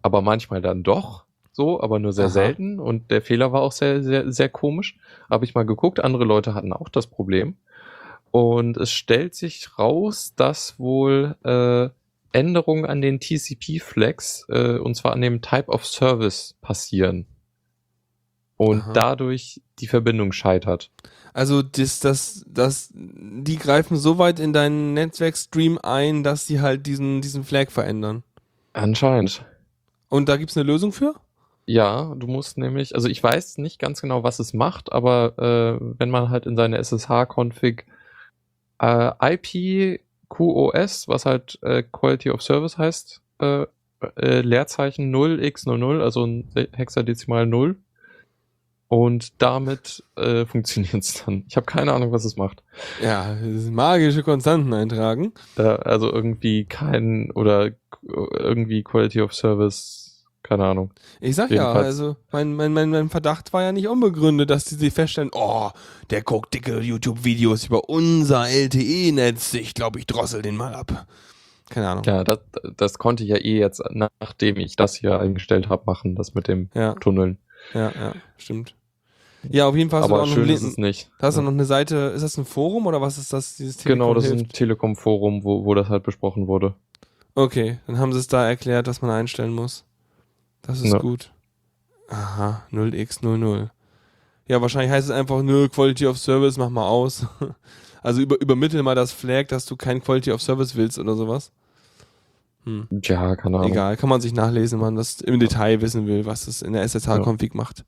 Aber manchmal dann doch so, aber nur sehr Aha. selten. Und der Fehler war auch sehr, sehr, sehr komisch. Habe ich mal geguckt, andere Leute hatten auch das Problem. Und es stellt sich raus, dass wohl äh, Änderungen an den TCP-Flags, äh, und zwar an dem Type of Service, passieren. Und Aha. dadurch die Verbindung scheitert. Also das, das, das, die greifen so weit in deinen Netzwerkstream ein, dass sie halt diesen, diesen Flag verändern. Anscheinend. Und da gibt's eine Lösung für? Ja, du musst nämlich, also ich weiß nicht ganz genau, was es macht, aber äh, wenn man halt in seine SSH-Config äh, IPQoS, was halt äh, Quality of Service heißt, äh, äh, Leerzeichen 0x00, also ein Hexadezimal 0. Und damit äh, funktioniert es dann. Ich habe keine Ahnung, was es macht. Ja, magische Konstanten eintragen. Da, also irgendwie kein oder irgendwie Quality of Service, keine Ahnung. Ich sag ja, also mein, mein, mein, mein Verdacht war ja nicht unbegründet, dass die sich feststellen, oh, der guckt dicke YouTube-Videos über unser LTE-Netz. Ich glaube, ich drossel den mal ab. Keine Ahnung. Ja, das, das konnte ich ja eh jetzt, nachdem ich das hier eingestellt habe, machen, das mit dem ja. Tunneln. Ja, ja, stimmt. Ja, auf jeden Fall hast Aber du auch schön noch ist es nicht. Da hast du noch eine Seite, ist das ein Forum oder was ist das, dieses Telekom Genau, das hilft? ist ein Telekom-Forum, wo, wo das halt besprochen wurde. Okay, dann haben sie es da erklärt, dass man einstellen muss. Das ist ja. gut. Aha, 0x00. Ja, wahrscheinlich heißt es einfach, nö, Quality of Service, mach mal aus. Also über, übermittel mal das Flag, dass du kein Quality of Service willst oder sowas. Hm. Ja, keine Ahnung. Egal, kann man sich nachlesen, wenn man das im Detail wissen will, was es in der SSH-Config ja. macht.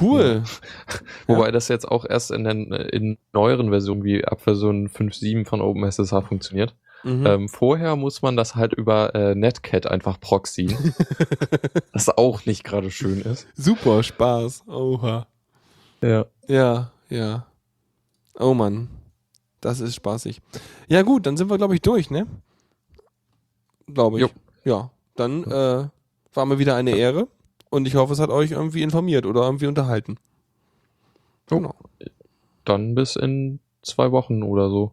Cool. Ja. Wobei ja. das jetzt auch erst in den in neueren Versionen wie ab Version 5.7 von OpenSSH funktioniert. Mhm. Ähm, vorher muss man das halt über äh, Netcat einfach proxyen. was auch nicht gerade schön ist. Super Spaß. Oha. Ja. Ja, ja. Oh Mann. Das ist spaßig. Ja, gut, dann sind wir, glaube ich, durch, ne? Glaube ich. Jo. Ja. Dann äh, war mir wieder eine Ehre. Und ich hoffe, es hat euch irgendwie informiert oder irgendwie unterhalten. Genau. Dann bis in zwei Wochen oder so.